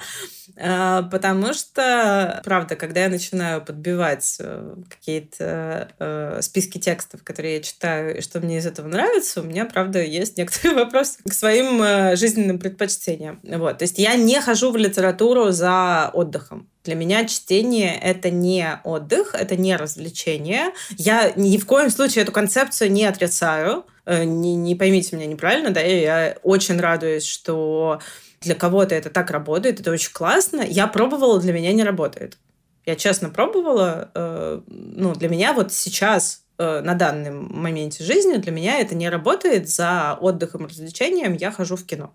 А, потому что, правда, когда я начинаю подбивать э, какие-то э, списки текстов, которые я читаю, и что мне из этого нравится, у меня, правда, есть некоторые (laughs) вопросы к своим э, жизненным предпочтениям. Вот. То есть я не хожу в литературу за отдыхом. Для меня чтение — это не отдых, это не развлечение. Я ни в коем случае эту концепцию не отрицаю. Не, не поймите меня неправильно, да, я очень радуюсь, что для кого-то это так работает, это очень классно. Я пробовала, для меня не работает. Я честно пробовала, э, ну, для меня вот сейчас э, на данном моменте жизни для меня это не работает. За отдыхом и развлечением я хожу в кино.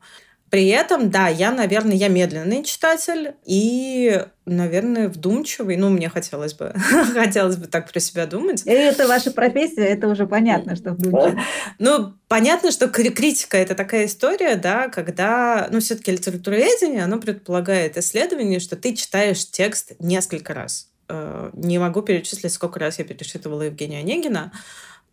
При этом, да, я, наверное, я медленный читатель и, наверное, вдумчивый. Ну, мне хотелось бы, (laughs) хотелось бы так про себя думать. И это ваша профессия, это уже понятно, что вдумчивый. Ну, понятно, что критика – это такая история, да, когда, ну, все-таки литературоведение, оно предполагает исследование, что ты читаешь текст несколько раз. Э, не могу перечислить, сколько раз я перечитывала Евгения Онегина,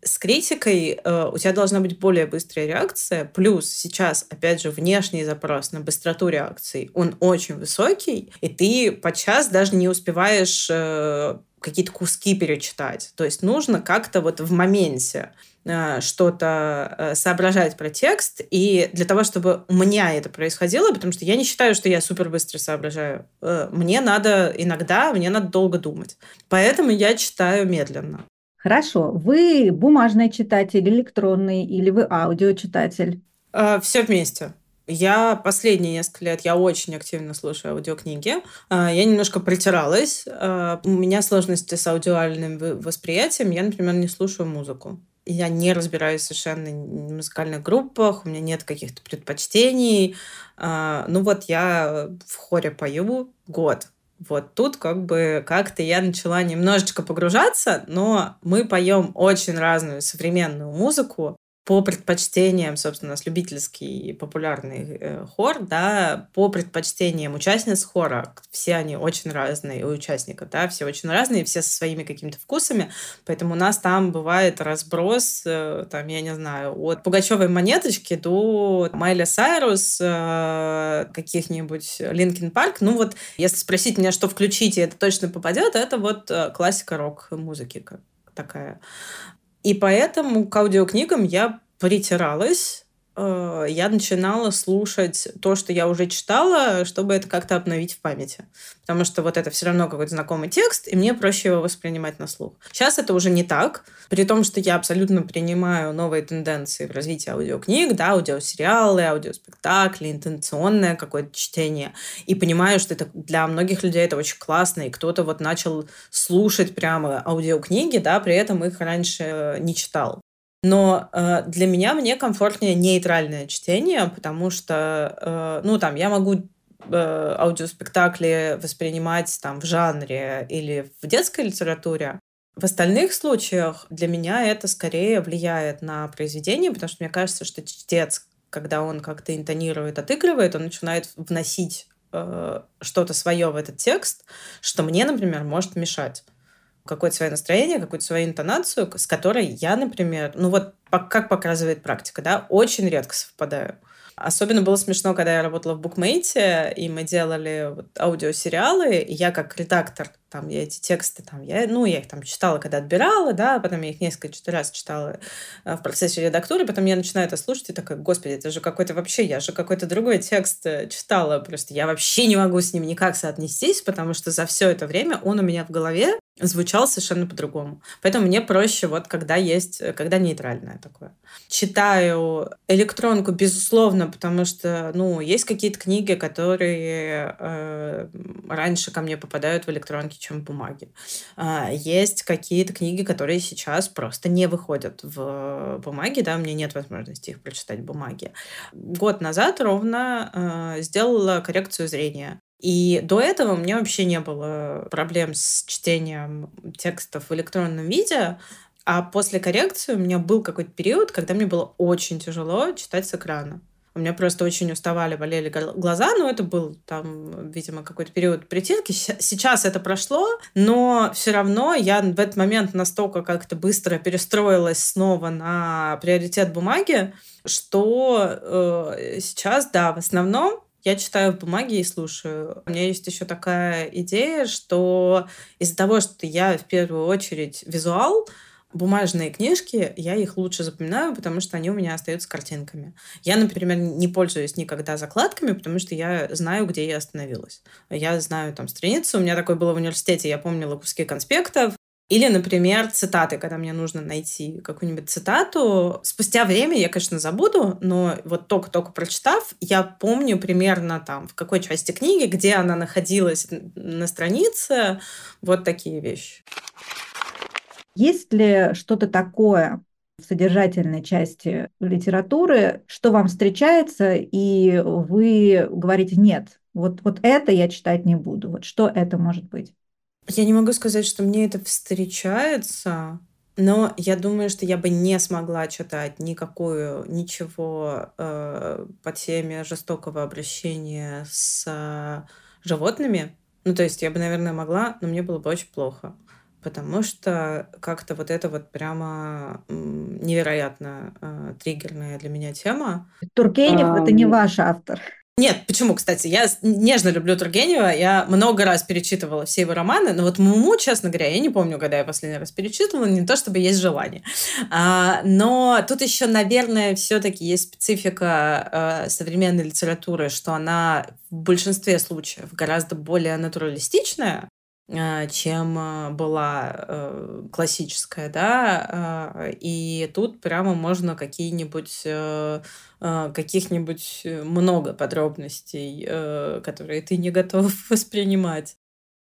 с критикой э, у тебя должна быть более быстрая реакция. Плюс сейчас, опять же, внешний запрос на быстроту реакции, он очень высокий, и ты подчас даже не успеваешь э, какие-то куски перечитать. То есть нужно как-то вот в моменте э, что-то э, соображать про текст. И для того, чтобы у меня это происходило, потому что я не считаю, что я супер быстро соображаю, э, мне надо иногда, мне надо долго думать. Поэтому я читаю медленно. Хорошо. Вы бумажный читатель, электронный или вы аудиочитатель? Э, все вместе. Я последние несколько лет, я очень активно слушаю аудиокниги. А, я немножко притиралась. А, у меня сложности с аудиальным восприятием. Я, например, не слушаю музыку. Я не разбираюсь совершенно в музыкальных группах, у меня нет каких-то предпочтений. Ну вот я в хоре пою год Вот тут как бы как-то я начала немножечко погружаться, но мы поем очень разную современную музыку, по предпочтениям, собственно, у нас любительский популярный э, хор, да, по предпочтениям участниц хора, все они очень разные, у участников, да, все очень разные, все со своими какими-то вкусами, поэтому у нас там бывает разброс, э, там, я не знаю, от Пугачевой монеточки до Майли Сайрус, э, каких-нибудь Linkin Park, ну вот, если спросить меня, что включить, и это точно попадет, это вот э, классика рок-музыки такая. И поэтому к аудиокнигам я притиралась, э, я начинала слушать то, что я уже читала, чтобы это как-то обновить в памяти. Потому что вот это все равно какой-то знакомый текст, и мне проще его воспринимать на слух. Сейчас это уже не так, при том, что я абсолютно принимаю новые тенденции в развитии аудиокниг, да, аудиосериалы, аудиоспектакли, интенционное какое-то чтение, и понимаю, что это для многих людей это очень классно, и кто-то вот начал слушать прямо аудиокниги, да, при этом их раньше не читал. Но э, для меня мне комфортнее нейтральное чтение, потому что, э, ну, там, я могу э, аудиоспектакли воспринимать там в жанре или в детской литературе. В остальных случаях для меня это скорее влияет на произведение, потому что мне кажется, что чтец, когда он как-то интонирует, отыгрывает, он начинает вносить э, что-то свое в этот текст, что мне, например, может мешать какое-то свое настроение, какую-то свою интонацию, с которой я, например, ну вот как показывает практика, да, очень редко совпадаю. Особенно было смешно, когда я работала в букмейте, и мы делали вот аудиосериалы, и я как редактор, там, я эти тексты, там, я, ну, я их там читала, когда отбирала, да, потом я их несколько раз читала э, в процессе редактуры, потом я начинаю это слушать и такая, господи, это же какой-то вообще, я же какой-то другой текст э, читала, просто я вообще не могу с ним никак соотнестись, потому что за все это время он у меня в голове звучал совершенно по-другому. Поэтому мне проще вот когда есть, когда нейтральное такое. Читаю электронку, безусловно, потому что, ну, есть какие-то книги, которые э, раньше ко мне попадают в электронке, чем в бумаге. Э, есть какие-то книги, которые сейчас просто не выходят в бумаге, да, у меня нет возможности их прочитать в бумаге. Год назад ровно э, сделала коррекцию зрения. И до этого у меня вообще не было проблем с чтением текстов в электронном виде, а после коррекции у меня был какой-то период, когда мне было очень тяжело читать с экрана. У меня просто очень уставали, болели глаза, но это был там, видимо, какой-то период притирки. Сейчас это прошло, но все равно я в этот момент настолько как-то быстро перестроилась снова на приоритет бумаги, что э, сейчас, да, в основном я читаю в бумаге и слушаю. У меня есть еще такая идея, что из-за того, что я в первую очередь визуал, бумажные книжки, я их лучше запоминаю, потому что они у меня остаются картинками. Я, например, не пользуюсь никогда закладками, потому что я знаю, где я остановилась. Я знаю там страницу. У меня такое было в университете. Я помнила куски конспектов, или, например, цитаты, когда мне нужно найти какую-нибудь цитату. Спустя время я, конечно, забуду, но вот только-только прочитав, я помню примерно там, в какой части книги, где она находилась на странице. Вот такие вещи. Есть ли что-то такое в содержательной части литературы, что вам встречается, и вы говорите «нет, вот, вот это я читать не буду». Вот что это может быть? Я не могу сказать, что мне это встречается, но я думаю, что я бы не смогла читать никакую, ничего э, по теме жестокого обращения с э, животными. Ну, то есть я бы, наверное, могла, но мне было бы очень плохо. Потому что как-то вот это вот прямо невероятно э, триггерная для меня тема. Тургенев а, это не ваш автор. Нет, почему, кстати? Я нежно люблю Тургенева. Я много раз перечитывала все его романы, но вот Муму, честно говоря, я не помню, когда я последний раз перечитывала, не то чтобы есть желание. А, но тут еще, наверное, все-таки есть специфика а, современной литературы, что она в большинстве случаев гораздо более натуралистичная, чем а, была э, классическая, да, и тут прямо можно какие-нибудь э, каких-нибудь э, много подробностей, которые ты не готов (laughs) воспринимать.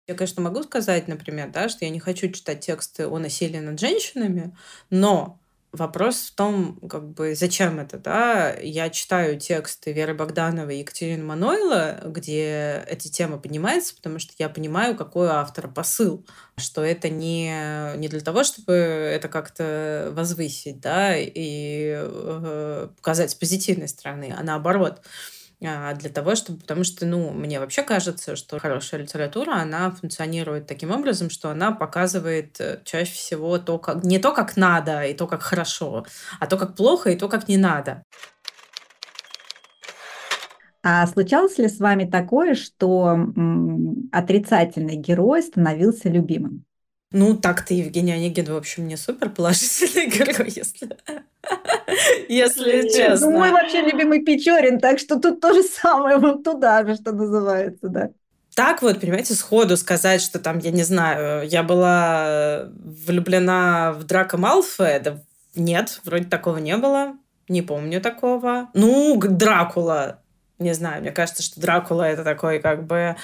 Я, конечно, могу сказать, например, да, что я не хочу читать тексты о насилии над женщинами, но Вопрос в том, как бы, зачем это, да? Я читаю тексты Веры Богдановой и Екатерины Манойла, где эти темы поднимаются, потому что я понимаю, какой у автора посыл, что это не, не для того, чтобы это как-то возвысить, да, и э, показать с позитивной стороны, а наоборот – для того, чтобы... Потому что, ну, мне вообще кажется, что хорошая литература, она функционирует таким образом, что она показывает э, чаще всего то, как... не то, как надо и то, как хорошо, а то, как плохо и то, как не надо. А случалось ли с вами такое, что отрицательный герой становился любимым? Ну, так-то Евгений Онегин, в общем, не супер положительный (laughs) герой, если, если честно. Ну, мой вообще любимый Печорин, так что тут то же самое, вот туда же, что называется, да. Так вот, понимаете, сходу сказать, что там, я не знаю, я была влюблена в Драка Малфоя, нет, вроде такого не было, не помню такого. Ну, Дракула, не знаю, мне кажется, что Дракула это такой как бы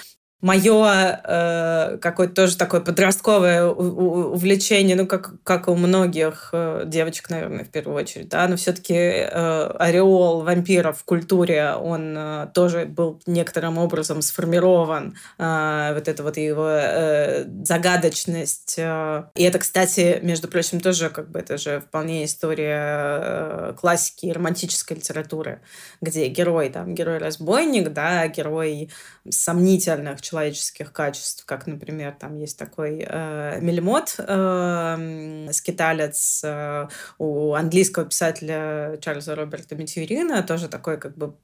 мое э, какое-то тоже такое подростковое увлечение, ну, как, как у многих э, девочек, наверное, в первую очередь, да, но все-таки э, ореол вампиров в культуре, он э, тоже был некоторым образом сформирован, э, вот это вот его э, загадочность. Э. И это, кстати, между прочим, тоже как бы это же вполне история э, классики и романтической литературы, где герой, там, герой-разбойник, да, герой сомнительных человеческих качеств, как, например, там есть такой э, Мельмот, э, скиталец э, у английского писателя Чарльза Роберта Метьюрина, тоже такой как бы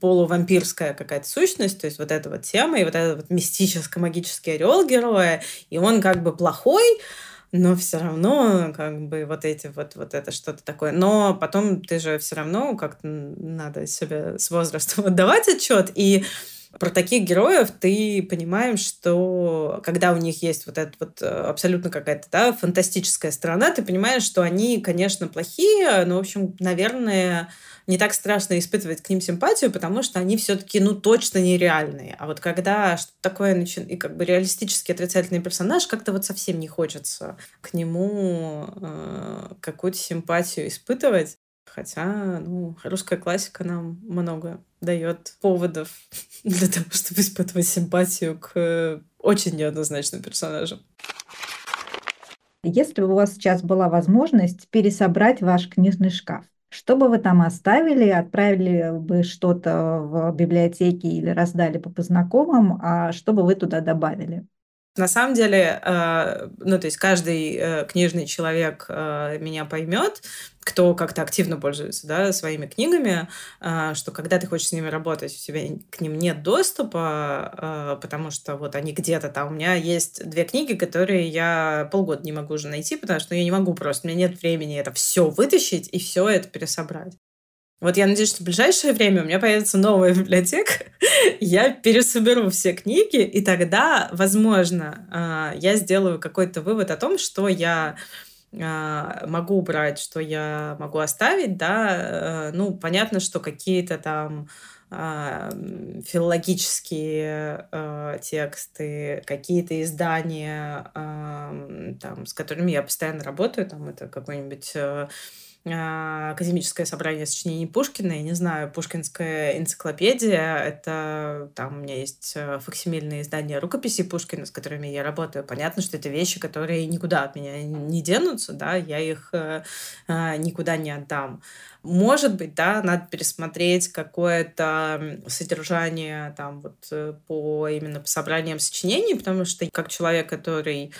полувампирская какая-то сущность, то есть вот эта вот тема и вот этот вот мистическо-магический орел героя, и он как бы плохой, но все равно как бы вот эти вот вот это что-то такое. Но потом ты же все равно как-то надо себе с возрастом (laughs) отдавать отчет и про таких героев ты понимаешь, что когда у них есть вот эта вот э, абсолютно какая-то да, фантастическая сторона, ты понимаешь, что они, конечно, плохие, но, в общем, наверное, не так страшно испытывать к ним симпатию, потому что они все-таки, ну, точно нереальные. А вот когда что-то такое начинает, и как бы реалистический отрицательный персонаж, как-то вот совсем не хочется к нему э, какую-то симпатию испытывать. Хотя, ну, русская классика нам много дает поводов (laughs) для того, чтобы испытывать симпатию к очень неоднозначным персонажам. Если бы у вас сейчас была возможность пересобрать ваш книжный шкаф, что бы вы там оставили, отправили бы что-то в библиотеке или раздали бы по знакомым, а что бы вы туда добавили? На самом деле, э, ну, то есть каждый э, книжный человек э, меня поймет, кто как-то активно пользуется да, своими книгами, что когда ты хочешь с ними работать, у тебя к ним нет доступа, потому что вот они где-то там. У меня есть две книги, которые я полгода не могу уже найти, потому что я не могу просто, у меня нет времени это все вытащить и все это пересобрать. Вот я надеюсь, что в ближайшее время у меня появится новая (laughs) библиотека, я пересоберу все книги, и тогда, возможно, а, я сделаю какой-то вывод о том, что я а, могу убрать, что я могу оставить, да, э, ну, понятно, что какие-то там а, филологические э, тексты, какие-то издания, там, с которыми я постоянно работаю, там это какой-нибудь э, академическое собрание сочинений Пушкина, я не знаю, Пушкинская энциклопедия, это там у меня есть э, факсимильные издания рукописей Пушкина, с которыми я работаю. Понятно, что это вещи, которые никуда от меня не денутся, да, я их э, э, никуда не отдам. Может быть, да, надо пересмотреть какое-то содержание там вот по именно по собраниям сочинений, потому что как человек, который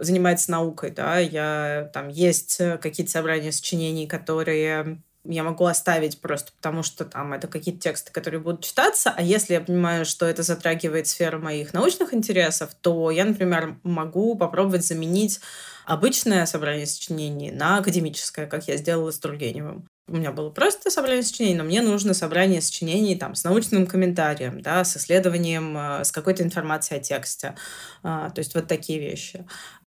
занимается наукой, да, я там есть э, какие-то собрания сочинений, которые я могу оставить просто потому, что там это какие-то тексты, которые будут читаться, а если я понимаю, что это затрагивает сферу моих научных интересов, то я, например, могу попробовать заменить обычное собрание сочинений на академическое, как я сделала с Тургеневым. У меня было просто собрание сочинений, но мне нужно собрание сочинений там, с научным комментарием, да, с исследованием, э, с какой-то информацией о тексте. А, то есть вот такие вещи.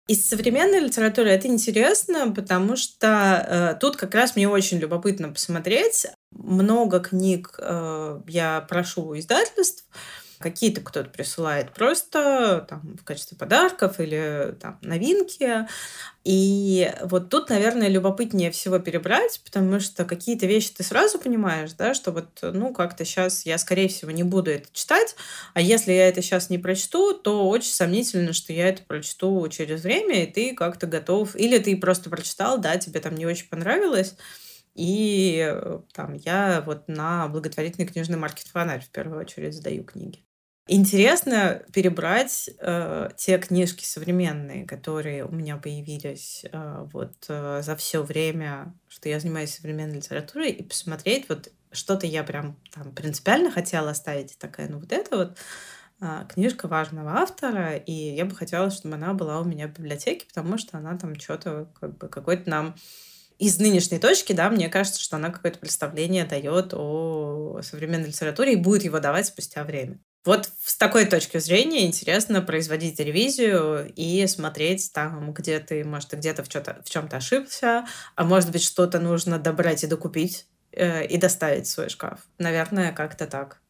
Из современной литературы это интересно, потому что э, тут как раз мне очень любопытно посмотреть. Много книг э, я прошу у издательств, Какие-то кто-то присылает просто там, в качестве подарков или там, новинки. И вот тут, наверное, любопытнее всего перебрать, потому что какие-то вещи ты сразу понимаешь, да, что вот, ну, как-то сейчас я, скорее всего, не буду это читать, а если я это сейчас не прочту, то очень сомнительно, что я это прочту через время, и ты как-то готов, или ты просто прочитал, да, тебе там не очень понравилось, и э, там я вот на благотворительный книжный маркет фонарь в первую очередь сдаю книги. Интересно перебрать э, те книжки современные, которые у меня появились э, вот э, за все время, что я занимаюсь современной литературой, и посмотреть вот что-то я прям там принципиально хотела оставить, такая, ну вот это вот э, книжка важного автора, и я бы хотела, чтобы она была у меня в библиотеке, потому что она там что-то как бы какой-то нам из нынешней точки, да, мне кажется, что она какое-то представление дает о современной литературе и будет его давать спустя время. Вот с такой точки зрения интересно производить ревизию и смотреть там, где ты, может, где-то в, в чем-то ошибся, а может быть, что-то нужно добрать и докупить э, и доставить в свой шкаф. Наверное, как-то так.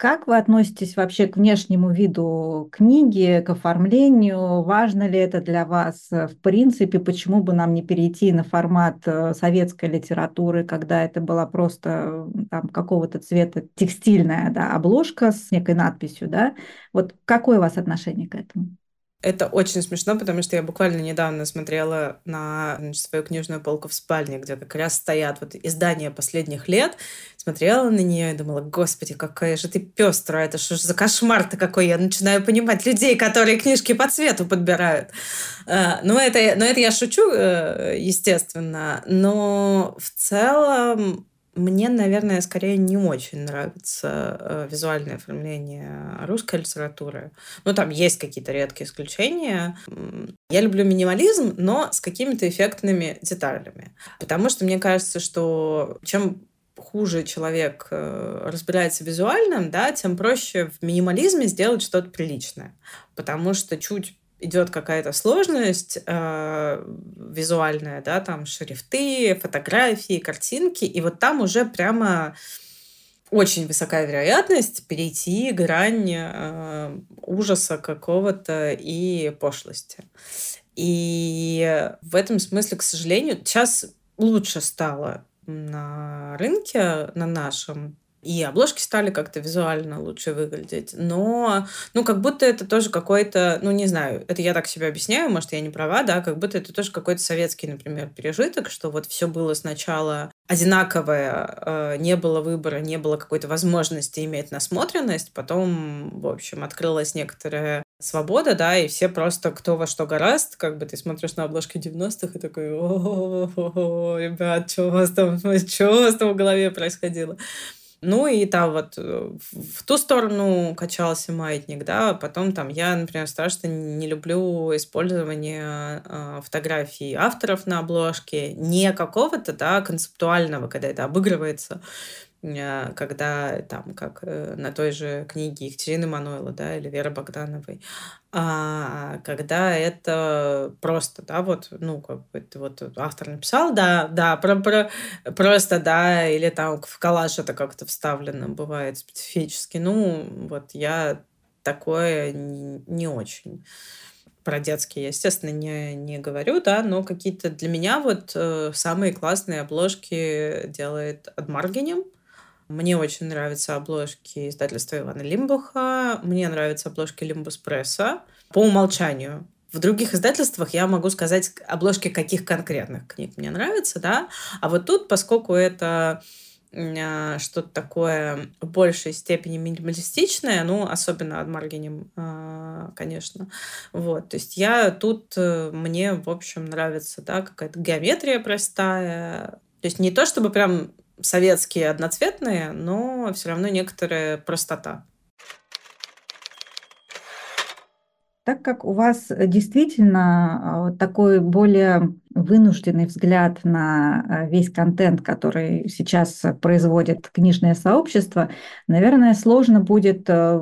Как вы относитесь вообще к внешнему виду книги, к оформлению? Важно ли это для вас? В принципе, почему бы нам не перейти на формат э, советской литературы, когда это была просто там, какого-то цвета текстильная да, обложка с некой надписью? Да? Вот какое у вас отношение к этому? Это очень смешно, потому что я буквально недавно смотрела на значит, свою книжную полку в спальне, где как раз стоят вот издания последних лет. Смотрела на нее и думала, господи, какая же ты пестрая, это что ж за кошмар-то какой. Я начинаю понимать людей, которые книжки по цвету подбирают. А, ну, это, но это я шучу, э, естественно. Но в целом мне, наверное, скорее не очень нравится э, визуальное оформление русской литературы. Ну, там есть какие-то редкие исключения. Я люблю минимализм, но с какими-то эффектными деталями. Потому что мне кажется, что чем хуже человек э, разбирается визуальным, да, тем проще в минимализме сделать что-то приличное. Потому что чуть идет какая-то сложность э, визуальная, да, там шрифты, фотографии, картинки, и вот там уже прямо очень высокая вероятность перейти грань э, ужаса какого-то и пошлости. И в этом смысле, к сожалению, сейчас лучше стало на рынке, на нашем, и обложки стали как-то визуально лучше выглядеть. Но, ну, как будто это тоже какой-то, ну, не знаю, это я так себе объясняю, может, я не права, да, как будто это тоже какой-то советский, например, пережиток, что вот все было сначала одинаковое, э, не было выбора, не было какой-то возможности иметь насмотренность, потом, в общем, открылась некоторая свобода, да, и все просто кто во что гораст, как бы ты смотришь на обложки 90-х и такой, о, ребят, что у вас там, (laughs) что у вас там в голове происходило? Ну и там вот э, в ту сторону качался маятник, да, потом там я, например, страшно не люблю использование э, фотографий авторов на обложке, не какого-то, да, концептуального, когда это обыгрывается, когда там, как э, на той же книге Екатерины Мануэла, да, или Веры Богдановой, а когда это просто, да, вот, ну, как бы, вот автор написал, да, да, про, про, просто, да, или там в коллаж это как-то вставлено, бывает специфически, ну, вот я такое не, не очень про детские, естественно, не, не говорю, да, но какие-то для меня вот э, самые классные обложки делает Адмаргинем. Мне очень нравятся обложки издательства Ивана Лимбуха. Мне нравятся обложки Лимбус Пресса по умолчанию. В других издательствах я могу сказать обложки каких конкретных книг мне нравятся, да. А вот тут, поскольку это а, что-то такое в большей степени минималистичное, ну, особенно от Маргинем, а, конечно. Вот, то есть я тут, э, мне, в общем, нравится, да, какая-то геометрия простая, то есть не то, чтобы прям советские одноцветные, но все равно некоторая простота. Так как у вас действительно а, такой более вынужденный взгляд на а, весь контент, который сейчас производит книжное сообщество, наверное, сложно будет э,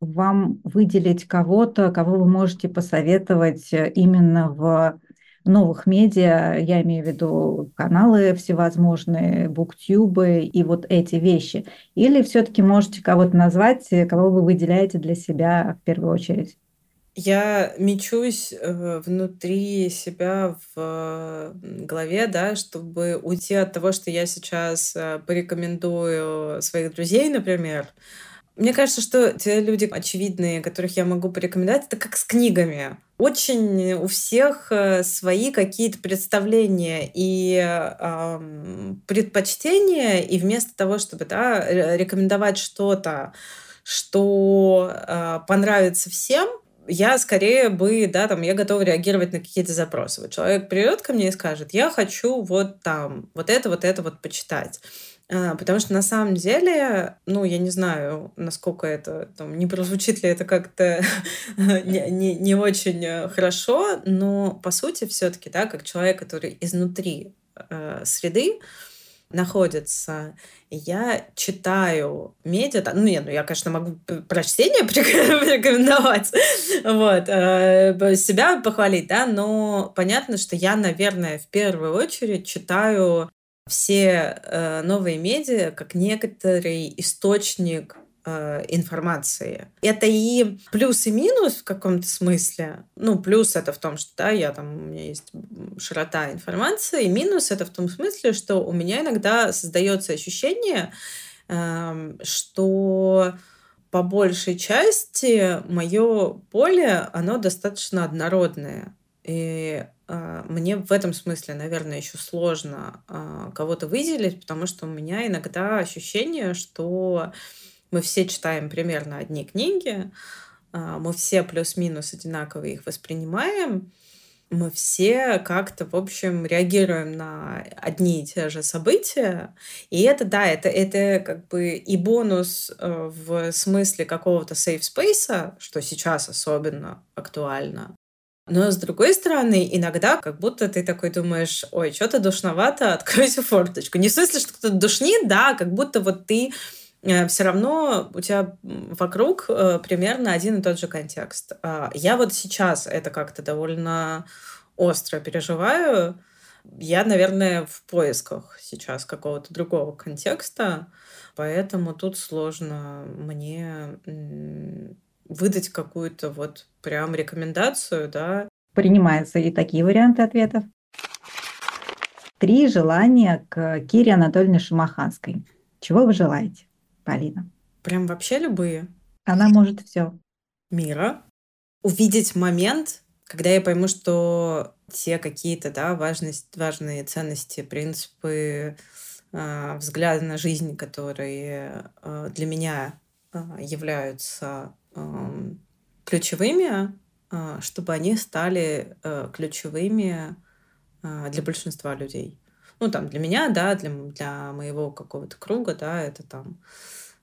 вам выделить кого-то, кого вы можете посоветовать именно в новых медиа, я имею в виду каналы всевозможные, буктюбы и вот эти вещи? Или все-таки можете кого-то назвать, кого вы выделяете для себя в первую очередь? Я мечусь э, внутри себя в голове, да, чтобы уйти от того, что я сейчас э, порекомендую своих друзей, например, мне кажется, что те люди очевидные, которых я могу порекомендовать, это как с книгами. Очень у всех э, свои какие-то представления и э, предпочтения, и вместо того, чтобы да, рекомендовать что-то, что э, понравится всем, я скорее бы, да, там, я готова реагировать на какие-то запросы. Вот человек придет ко мне и скажет, я хочу вот там, вот это, вот это вот почитать. А, потому что на самом деле, ну, я не знаю, насколько это, там, не прозвучит ли это как-то (laughs) не, не, не очень э, хорошо, но по сути все-таки, да, как человек, который изнутри э, среды находится, я читаю медиа, ну нет, ну я, конечно, могу прочтение (laughs) порекомендовать, вот, э, себя похвалить, да, но понятно, что я, наверное, в первую очередь читаю все э, новые медиа как некоторый источник э, информации. Это и плюс и минус в каком-то смысле. Ну, плюс это в том, что да, я там, у меня есть широта информации, и минус это в том смысле, что у меня иногда создается ощущение, э, что по большей части мое поле, оно достаточно однородное. И мне в этом смысле, наверное, еще сложно э, кого-то выделить, потому что у меня иногда ощущение, что мы все читаем примерно одни книги, э, мы все плюс-минус одинаково их воспринимаем, мы все как-то, в общем, реагируем на одни и те же события. И это, да, это, это как бы и бонус э, в смысле какого-то safe space, что сейчас особенно актуально. Но с другой стороны, иногда как будто ты такой думаешь, ой, что-то душновато, откройся форточку. Не в смысле, что кто-то душнит, да, как будто вот ты э, все равно у тебя вокруг э, примерно один и тот же контекст. А я вот сейчас это как-то довольно остро переживаю. Я, наверное, в поисках сейчас какого-то другого контекста, поэтому тут сложно мне выдать какую-то вот прям рекомендацию, да. Принимаются и такие варианты ответов. Три желания к Кире Анатольевне Шамаханской. Чего вы желаете, Полина? Прям вообще любые? Она может все. Мира. Увидеть момент, когда я пойму, что те какие-то да, важность, важные ценности, принципы, э, взгляды на жизнь, которые э, для меня э, являются ключевыми, а, чтобы они стали э, ключевыми а, для большинства людей. Ну, там, для меня, да, для, для моего какого-то круга, да, это там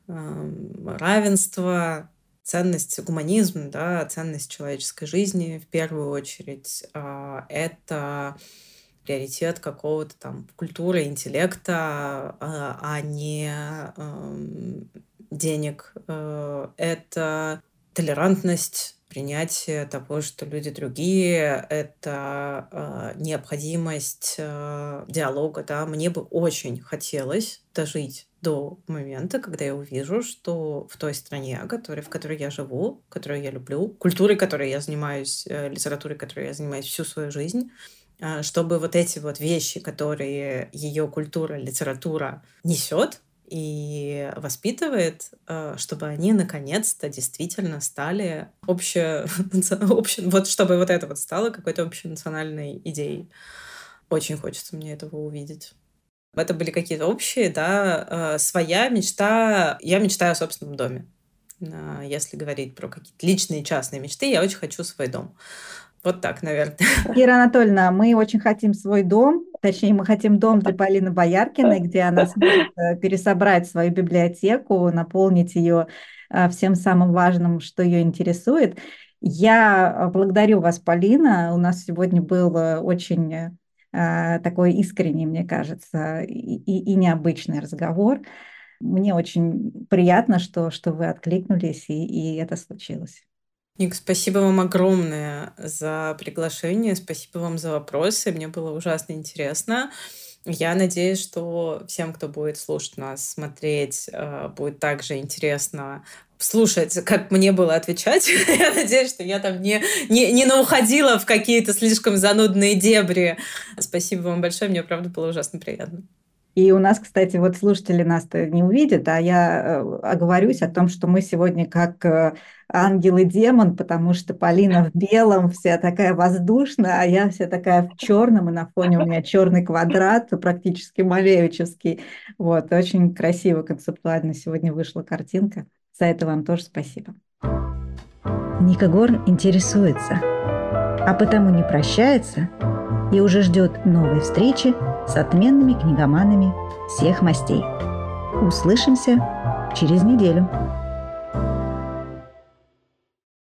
равенство, ценность, гуманизм, да, ценность человеческой жизни в первую очередь. А, это приоритет какого-то там культуры, интеллекта, а не денег. Э, это толерантность, принятие того, что люди другие, это э, необходимость э, диалога. Да? Мне бы очень хотелось дожить до момента, когда я увижу, что в той стране, который, в которой я живу, которую я люблю, культурой, которой я занимаюсь, э, литературой, которой я занимаюсь всю свою жизнь, чтобы вот эти вот вещи, которые ее культура, литература несет, и воспитывает, э, чтобы они наконец-то действительно стали обще... (laughs) обще... вот чтобы вот это вот стало какой-то общенациональной идеей. Очень хочется мне этого увидеть. Это были какие-то общие, да, э, своя мечта. Я мечтаю о собственном доме. Э, если говорить про какие-то личные частные мечты, я очень хочу свой дом. Вот так, наверное. Кира Анатольевна, мы очень хотим свой дом, точнее, мы хотим дом для Полины Бояркиной, где она сможет (laughs) э, пересобрать свою библиотеку, наполнить ее э, всем самым важным, что ее интересует. Я э, благодарю вас, Полина. У нас сегодня был очень такой искренний, мне кажется, и, и, и необычный разговор. Мне очень приятно, что, что вы откликнулись, и, и это случилось. Ник, спасибо вам огромное за приглашение, спасибо вам за вопросы, мне было ужасно интересно. Я надеюсь, что всем, кто будет слушать нас, смотреть, э, будет также интересно слушать, как мне было отвечать. (laughs) я надеюсь, что я там не, не, не науходила в какие-то слишком занудные дебри. Спасибо вам большое, мне, правда, было ужасно приятно. И у нас, кстати, вот слушатели нас не увидят, а я э, оговорюсь о том, что мы сегодня как э, ангел и демон, потому что Полина в белом, вся такая воздушная, а я вся такая в черном, и на фоне у меня черный квадрат, практически малевический. Вот, очень красиво, концептуально сегодня вышла картинка. За это вам тоже спасибо. Ника Горн интересуется, а потому не прощается и уже ждет новой встречи с отменными книгоманами всех мастей. Услышимся через неделю.